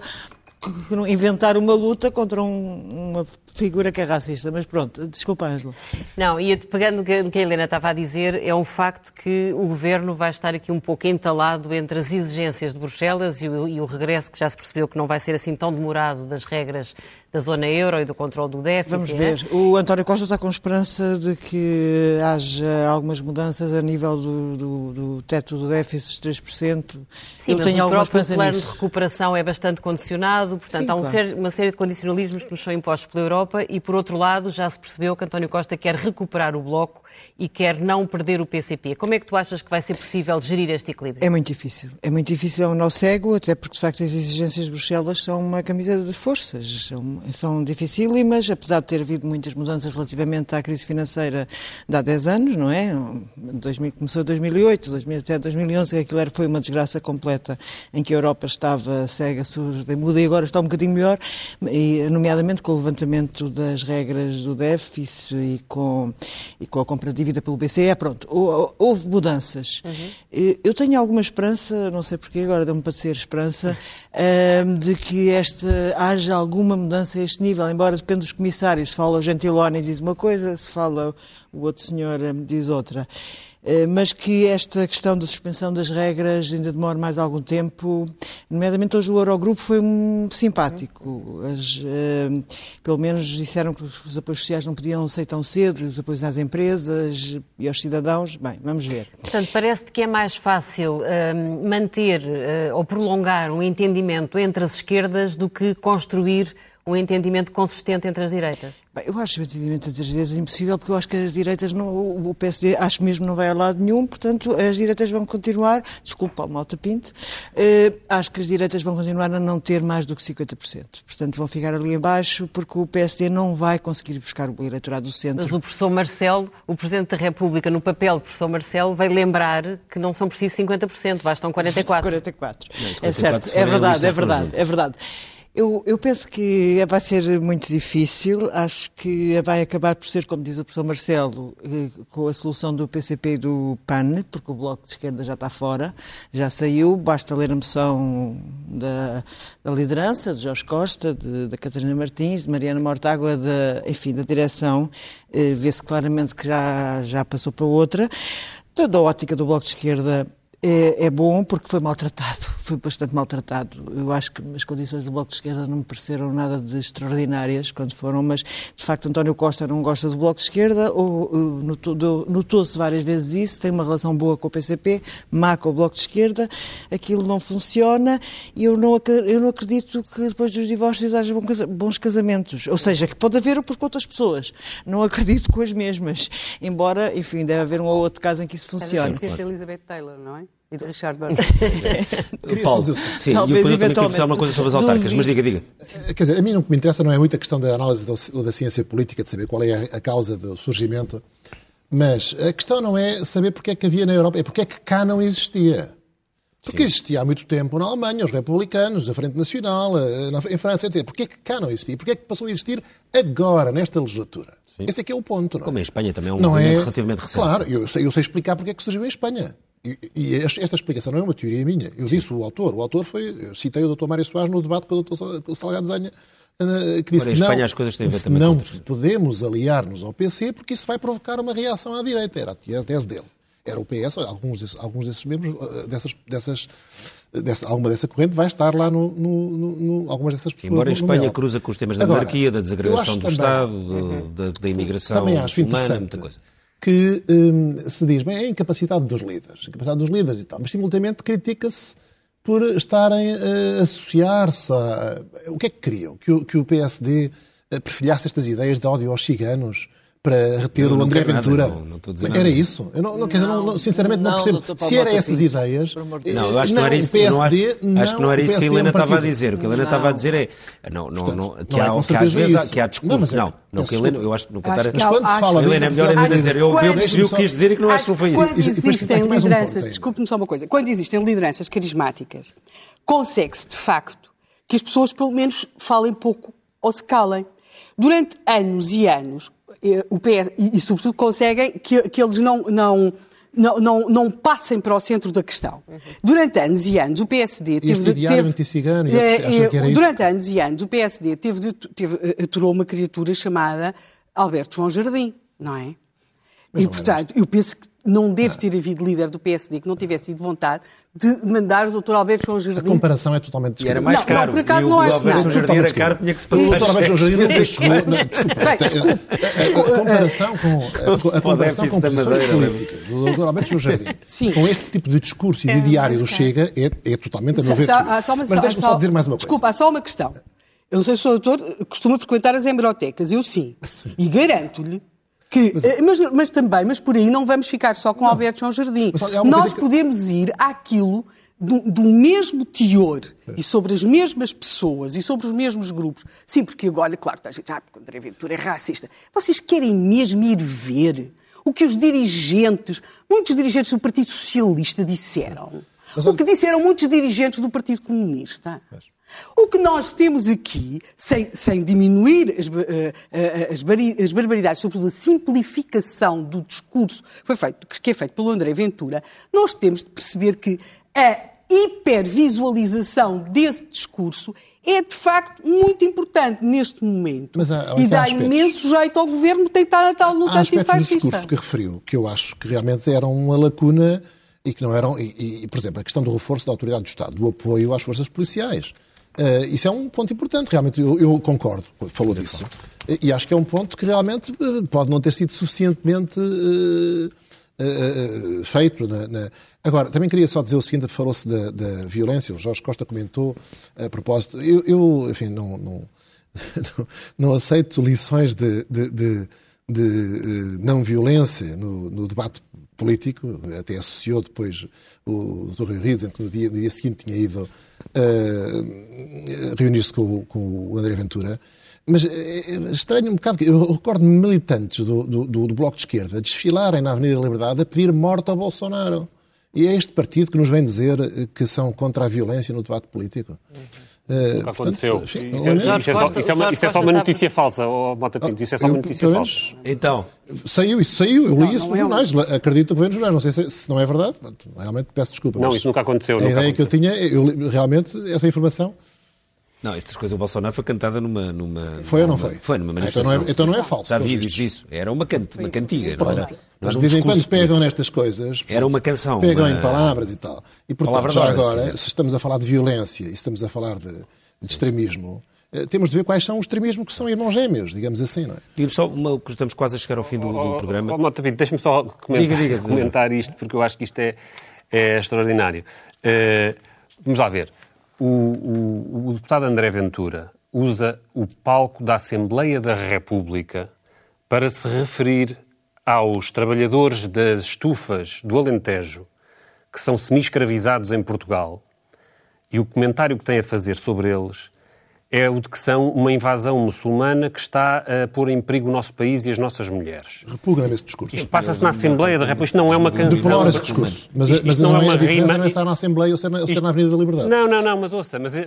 inventar uma luta contra um, uma figura que é racista. Mas pronto, desculpa, Ângela. Não, e pegando no que a Helena estava a dizer, é um facto que o governo vai estar aqui um pouco entalado entre as exigências de Bruxelas e o, e o regresso, que já se percebeu que não vai ser assim tão demorado, das regras da zona euro e do controle do déficit. Vamos ver. É? O António Costa está com esperança de que haja algumas mudanças a nível do, do, do teto do déficit de 3%. Sim, Eu mas tenho o próprio plano nisso. de recuperação é bastante condicionado, portanto Sim, há um claro. ser, uma série de condicionalismos que nos são impostos pela Europa e, por outro lado, já se percebeu que António Costa quer recuperar o Bloco e quer não perder o PCP. Como é que tu achas que vai ser possível gerir este equilíbrio? É muito difícil. É muito difícil ao nosso ego, até porque, de facto, as exigências de Bruxelas são uma camisa de forças. São são dificílimas, apesar de ter havido muitas mudanças relativamente à crise financeira de há 10 anos, não é? 2000, começou em 2008, 2000, até 2011, aquilo era, foi uma desgraça completa, em que a Europa estava cega, surda e muda, e agora está um bocadinho melhor, e, nomeadamente com o levantamento das regras do déficit e com, e com a compra de dívida pelo BCE, pronto, houve mudanças. Uhum. Eu tenho alguma esperança, não sei porquê, agora deu-me para dizer esperança, [LAUGHS] de que esta, haja alguma mudança a este nível embora dependa dos comissários, se fala o Gentiloni diz uma coisa, se fala o outro senhor eh, diz outra. Eh, mas que esta questão da suspensão das regras ainda demora mais algum tempo. Nomeadamente hoje o Eurogrupo foi um simpático. As, uh, pelo menos disseram que os apoios sociais não podiam ser tão cedo, os apoios às empresas e aos cidadãos. Bem, vamos ver. Portanto, parece-te que é mais fácil uh, manter uh, ou prolongar um entendimento entre as esquerdas do que construir um entendimento consistente entre as direitas? Bem, eu acho o entendimento entre as direitas impossível, porque eu acho que as direitas, não, o PSD acho mesmo não vai a lado nenhum, portanto as direitas vão continuar, desculpe Paulo Malta Pinto, eh, acho que as direitas vão continuar a não ter mais do que 50%. Portanto vão ficar ali embaixo, porque o PSD não vai conseguir buscar o eleitorado do centro. Mas o professor Marcelo, o Presidente da República, no papel do professor Marcelo, vai lembrar que não são precisos 50%, bastam 44%. 44. Não, é certo, é verdade, é verdade, é verdade. Eu, eu, penso que vai ser muito difícil. Acho que vai acabar por ser, como diz o professor Marcelo, eh, com a solução do PCP e do PAN, porque o Bloco de Esquerda já está fora, já saiu. Basta ler a moção da, da liderança, de Jorge Costa, de, da Catarina Martins, de Mariana Mortágua, de, enfim, da direção. Eh, vê-se claramente que já, já passou para outra. Da ótica do Bloco de Esquerda, é, é, bom porque foi maltratado, [LAUGHS] foi bastante maltratado. Eu acho que as condições do Bloco de Esquerda não me pareceram nada de extraordinárias quando foram, mas de facto António Costa não gosta do Bloco de Esquerda, ou, notou-se várias vezes isso, tem uma relação boa com o PCP, má com o Bloco de Esquerda, aquilo não funciona e eu não, eu não acredito que depois dos divórcios haja bons casamentos. Ou seja, que pode haver por outras pessoas. Não acredito com as mesmas. Embora, enfim, deve haver um ou outro caso em que isso funcione. Era de Elizabeth Taylor, não é? E de Richard [LAUGHS] Burton. Paulo, sim, Talvez, e depois eu também quero uma coisa sobre as autárquicas, mas diga, diga. Quer dizer, a mim não me interessa não é muito a questão da análise da ciência política, de saber qual é a causa do surgimento, mas a questão não é saber porque é que havia na Europa, é porque é que cá não existia. Porque Sim. existia há muito tempo na Alemanha, os republicanos, a Frente Nacional, em França, etc. Porquê é que cá não existia? Porquê é que passou a existir agora, nesta legislatura? Sim. Esse é que é o ponto. Não é? Como em Espanha também é um não movimento é... relativamente recente. Claro, eu sei, eu sei explicar porque é que surgiu em Espanha. E, e, esta explicação não é uma teoria minha. Eu disse o autor. O autor foi. Eu citei o Dr. Mário Soares no debate com o Dr. Salgado Zanha, eh, que disse Ora, em Espanha não, as coisas têm a ver também não podemos aliar-nos ao PC porque isso vai provocar uma reação à direita. Era a tese dele. Era o PS, alguns desses, alguns desses membros, eh, dessas, dessas dessa, alguma dessa corrente vai estar lá no, no, no, no algumas dessas pessoas. Embora em Espanha cruza com os temas da Agora, monarquia, da desagradação do também, Estado, do, uhum. da, da, imigração também acho humana, muita coisa. Que hum, se diz, bem, é a incapacidade dos líderes, incapacidade dos líderes e tal, mas simultaneamente critica-se por estarem a associar-se a... O que é que queriam? Que o, que o PSD eh, perfilhasse estas ideias de ódio aos ciganos, para reter o André Ventura. Nada, não, não era isso? Eu não, não, dizer, não, sinceramente não, percebo. Se era essas ideias. Não, eu acho que não era isso. PSD, não, acho que não era isso que a Helena estava a dizer. O que a Helena estava a dizer é. Não, não, não, que, há, que às vezes que há discurso. Não, não, que a Helena, eu acho que nunca estar. Mas quando se fala. Helena, é melhor ainda dizer. Eu percebi o que quis dizer e que não acho que foi isso. [LAUGHS] Quando existem lideranças, desculpe-me só uma coisa. Quando existem lideranças carismáticas, consegue-se de facto que as pessoas pelo menos falem pouco ou se calem. Durante anos e anos, eh, o PS, e, e, sobretudo conseguem que, que eles não, não, não, não, não, passem para o centro da questão. Uhum. Durante anos e anos o PSD teve... Este diário anti-cigano, é, é, Durante anos e anos o PSD teve, teve, eh, aturou uma criatura chamada Alberto João Jardim, não é? Mas e, portanto, eu penso que não deve ter havido líder do PSD que não tivesse tido vontade de mandar o Dr. Alberto João Jardim. A comparação é totalmente E era mais não, caro. Não, por acaso não acho nada. O Alberto João Jardim era caro, tinha que se passar. O Dr. Alberto João Jardim não [LAUGHS] chegou... Desculpa. A comparação com, a comparação com posições políticas do Dr. Alberto João Jardim com este tipo de discurso e de diário do Chega é, é totalmente a meu ver. Mas deixa-me só dizer mais uma coisa. Desculpa, há só uma questão. Eu não sei se o doutor costuma frequentar as hemerotecas, eu sim. sim. E garanto-lhe que, mas, eh, mas, mas, também, mas por aí não vamos ficar só com não. Alberto João Jardim. Nós que... podemos ir àquilo do, do mesmo teor é. e sobre as mesmas pessoas e sobre os mesmos grupos. Sim, porque agora, claro, a gente, ah, porque André Ventura é racista. Vocês querem mesmo ir ver o que os dirigentes, muitos dirigentes do Partido Socialista disseram? Mas, o que disseram muitos dirigentes do Partido Comunista? Mas... O que nós temos aqui, sem, sem diminuir as, eh, eh, as, as, barbaridades, sobretudo a simplificação do discurso que, foi feito, que é feito pelo André Ventura, nós temos de perceber que a hipervisualização desse discurso é de facto muito importante neste momento Mas há, e dá imenso jeito ao governo tentar a tal luta antifascista. Há aspectos do discurso que referiu que eu acho que realmente eram uma lacuna e que não eram, e, e, por exemplo, a questão do reforço da autoridade do Estado, do apoio às forças policiais. Uh, isso é um ponto importante, realmente, eu, eu concordo, falou disso. E acho que é um ponto que realmente eh, pode não ter sido suficientemente uh, uh, feito. Na, na... Agora, também queria só dizer o seguinte, falou-se da, da, violência, o Jorge Costa comentou a propósito, eu, eu enfim, não, não, [LAUGHS] não, aceito lições de, de, de, de não violência no, no debate político, até associou depois o Dr. Rui Rio, dizendo que no dia, no dia seguinte tinha ido uh, reunir-se com, com, o André Ventura. Mas é estranho um bocado, eu recordo militantes do, do, do, Bloco de Esquerda desfilarem na Avenida da Liberdade a pedir morte ao Bolsonaro. E é este partido que nos vem dizer que são contra a violência no debate político. Uhum. Uh, Nunca aconteceu. Portanto, enfim, isso, é, isso, é só, isso, é uma, isso é só uma notícia falsa, oh, Mota Pinto. Isso é só uma notícia eu, falsa. Então. Saiu, isso saiu. Eu li não, isso nos jornais. É Acredito que vem nos jornais. Não sei se, se, não é verdade. Realmente peço desculpa. Não, isso nunca aconteceu. A nunca ideia aconteceu. que eu tinha, eu, realmente, essa informação Não, estas coisas do Bolsonaro foi cantada numa. numa foi ou não numa, foi? Foi numa manifestação. Então não é, então não é falso. Já vi vídeos disso. Era uma, can, uma cantiga. Não era, mas de vez em quando pegam nestas coisas. Era uma canção. Pegam uma... em palavras e tal. E portanto, já agora, se estamos a falar de violência e estamos a falar de, de extremismo, eh, temos de ver quais são os extremismos que são irmãos gêmeos, digamos assim, não é? Digo só, uma, que estamos quase a chegar ao fim do, do programa. Oh, oh, Deixa-me só comentar, diga, diga, comentar isto, porque eu acho que isto é, é extraordinário. Uh, vamos lá ver. O, o, o deputado André Ventura usa o palco da Assembleia da República para se referir aos trabalhadores das estufas do Alentejo que são semi-escravizados em Portugal e o comentário que tem a fazer sobre eles é o de que são uma invasão muçulmana que está a pôr em perigo o nosso país e as nossas mulheres. Repugna esse discurso. Isto passa-se na Assembleia da República. Isto não é uma canção. Deplora esse discurso. Mas, isto, mas não, não é uma a diferença rima... é estar na Assembleia ou ser na, ou ser na Avenida da Liberdade. Não, não, não, mas ouça, mas, uh,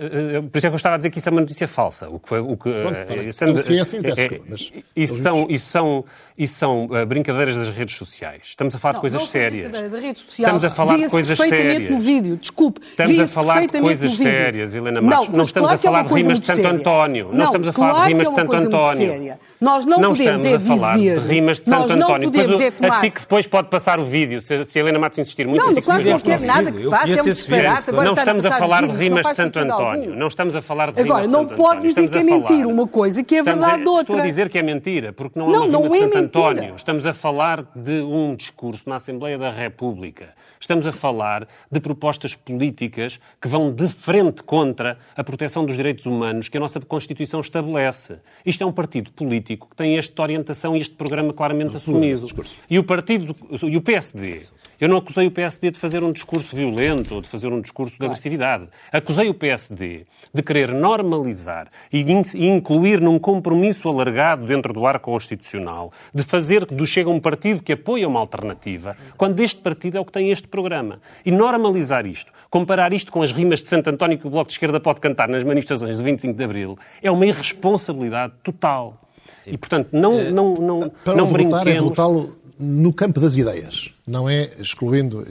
por isso é que eu estava a dizer que isso é uma notícia falsa. O que foi, o que, uh, sendo, sim, é assim, peço é, mas... Isso são, isso são, isso são uh, brincadeiras das redes sociais. Estamos a falar não, de coisas não sérias. Da rede social. Estamos a falar de coisas perfeitamente no vídeo, desculpe. Estamos a falar de coisas sérias, Helena Matos. Não estamos a falar de rimas de Santo António. Não, estamos a falar claro de rimas é de Santo António. Nós não, não podemos é dizer. de rimas de Santo António. Depois, é tomar... Assim que depois pode passar o vídeo, se, se a Helena Matos insistir muito. Não, assim claro que não quero nada que faça, é um disparate. Não estamos a falar de rimas de Santo António. Não estamos a falar de rimas de Santo António. Agora, não pode dizer que é mentira uma coisa que é verdade outra. Estou a dizer que é mentira, porque não é uma rima de Santo António. Estamos a falar de um discurso na Assembleia da República. Estamos a falar de propostas políticas que vão de frente contra a proteção dos direitos humanos que a nossa Constituição estabelece. Isto é um partido político que tem esta orientação e este programa claramente assumido. E o partido e o PSD, eu não acusei o PSD de fazer um discurso violento ou de fazer um discurso de agressividade. Acusei o PSD de querer normalizar e incluir num compromisso alargado dentro do arco constitucional, de fazer do Chega um partido que apoia uma alternativa, quando este partido é o que tem este programa. E normalizar isto, comparar isto com as rimas de Santo António que o Bloco de Esquerda pode cantar nas manifestações de 25 de Abril, é uma irresponsabilidade total. Sim. E, portanto, não, uh, não, não, para não derrotar é derrotá-lo no campo das ideias, não é excluindo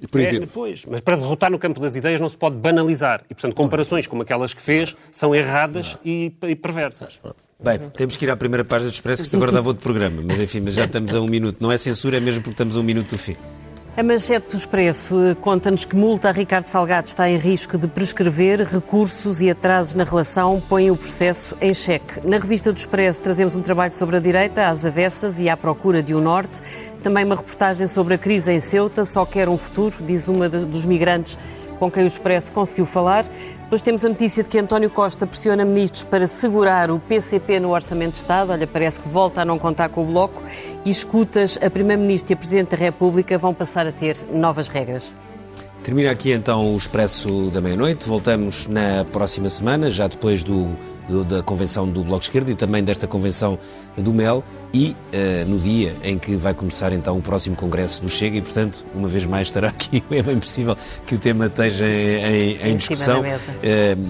e proibindo. É, pois, mas para derrotar no campo das ideias não se pode banalizar. E, portanto, comparações como aquelas que fez são erradas e, e perversas. Bem, temos que ir à primeira página do Expresso, que isto agora dava outro programa. Mas enfim, mas já estamos a um minuto. Não é censura, é mesmo porque estamos a um minuto do fim. A manchete do Expresso conta-nos que multa a Ricardo Salgado está em risco de prescrever, recursos e atrasos na relação põem o processo em xeque. Na revista do Expresso trazemos um trabalho sobre a direita, às avessas e à procura de um norte. Também uma reportagem sobre a crise em Ceuta, só quer um futuro, diz uma dos migrantes com quem o Expresso conseguiu falar. Depois temos a notícia de que António Costa pressiona ministros para segurar o PCP no Orçamento de Estado. Olha, parece que volta a não contar com o Bloco. E escutas, a Primeira-Ministra e a Presidente da República vão passar a ter novas regras. Termina aqui então o Expresso da Meia-Noite. Voltamos na próxima semana, já depois do do, da convenção do Bloco de Esquerda e também desta convenção do MEL e uh, no dia em que vai começar então o próximo congresso do Chega e, portanto, uma vez mais estará aqui, [LAUGHS] é bem possível que o tema esteja em, em, em discussão, uh,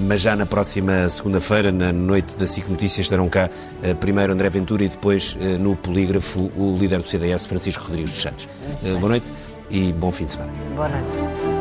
mas já na próxima segunda-feira, na noite da SIC Notícias, estarão cá uh, primeiro André Ventura e depois no polígrafo o líder do CDS, Francisco Rodrigues dos Santos. boa noite e bom fim de semana. Boa noite.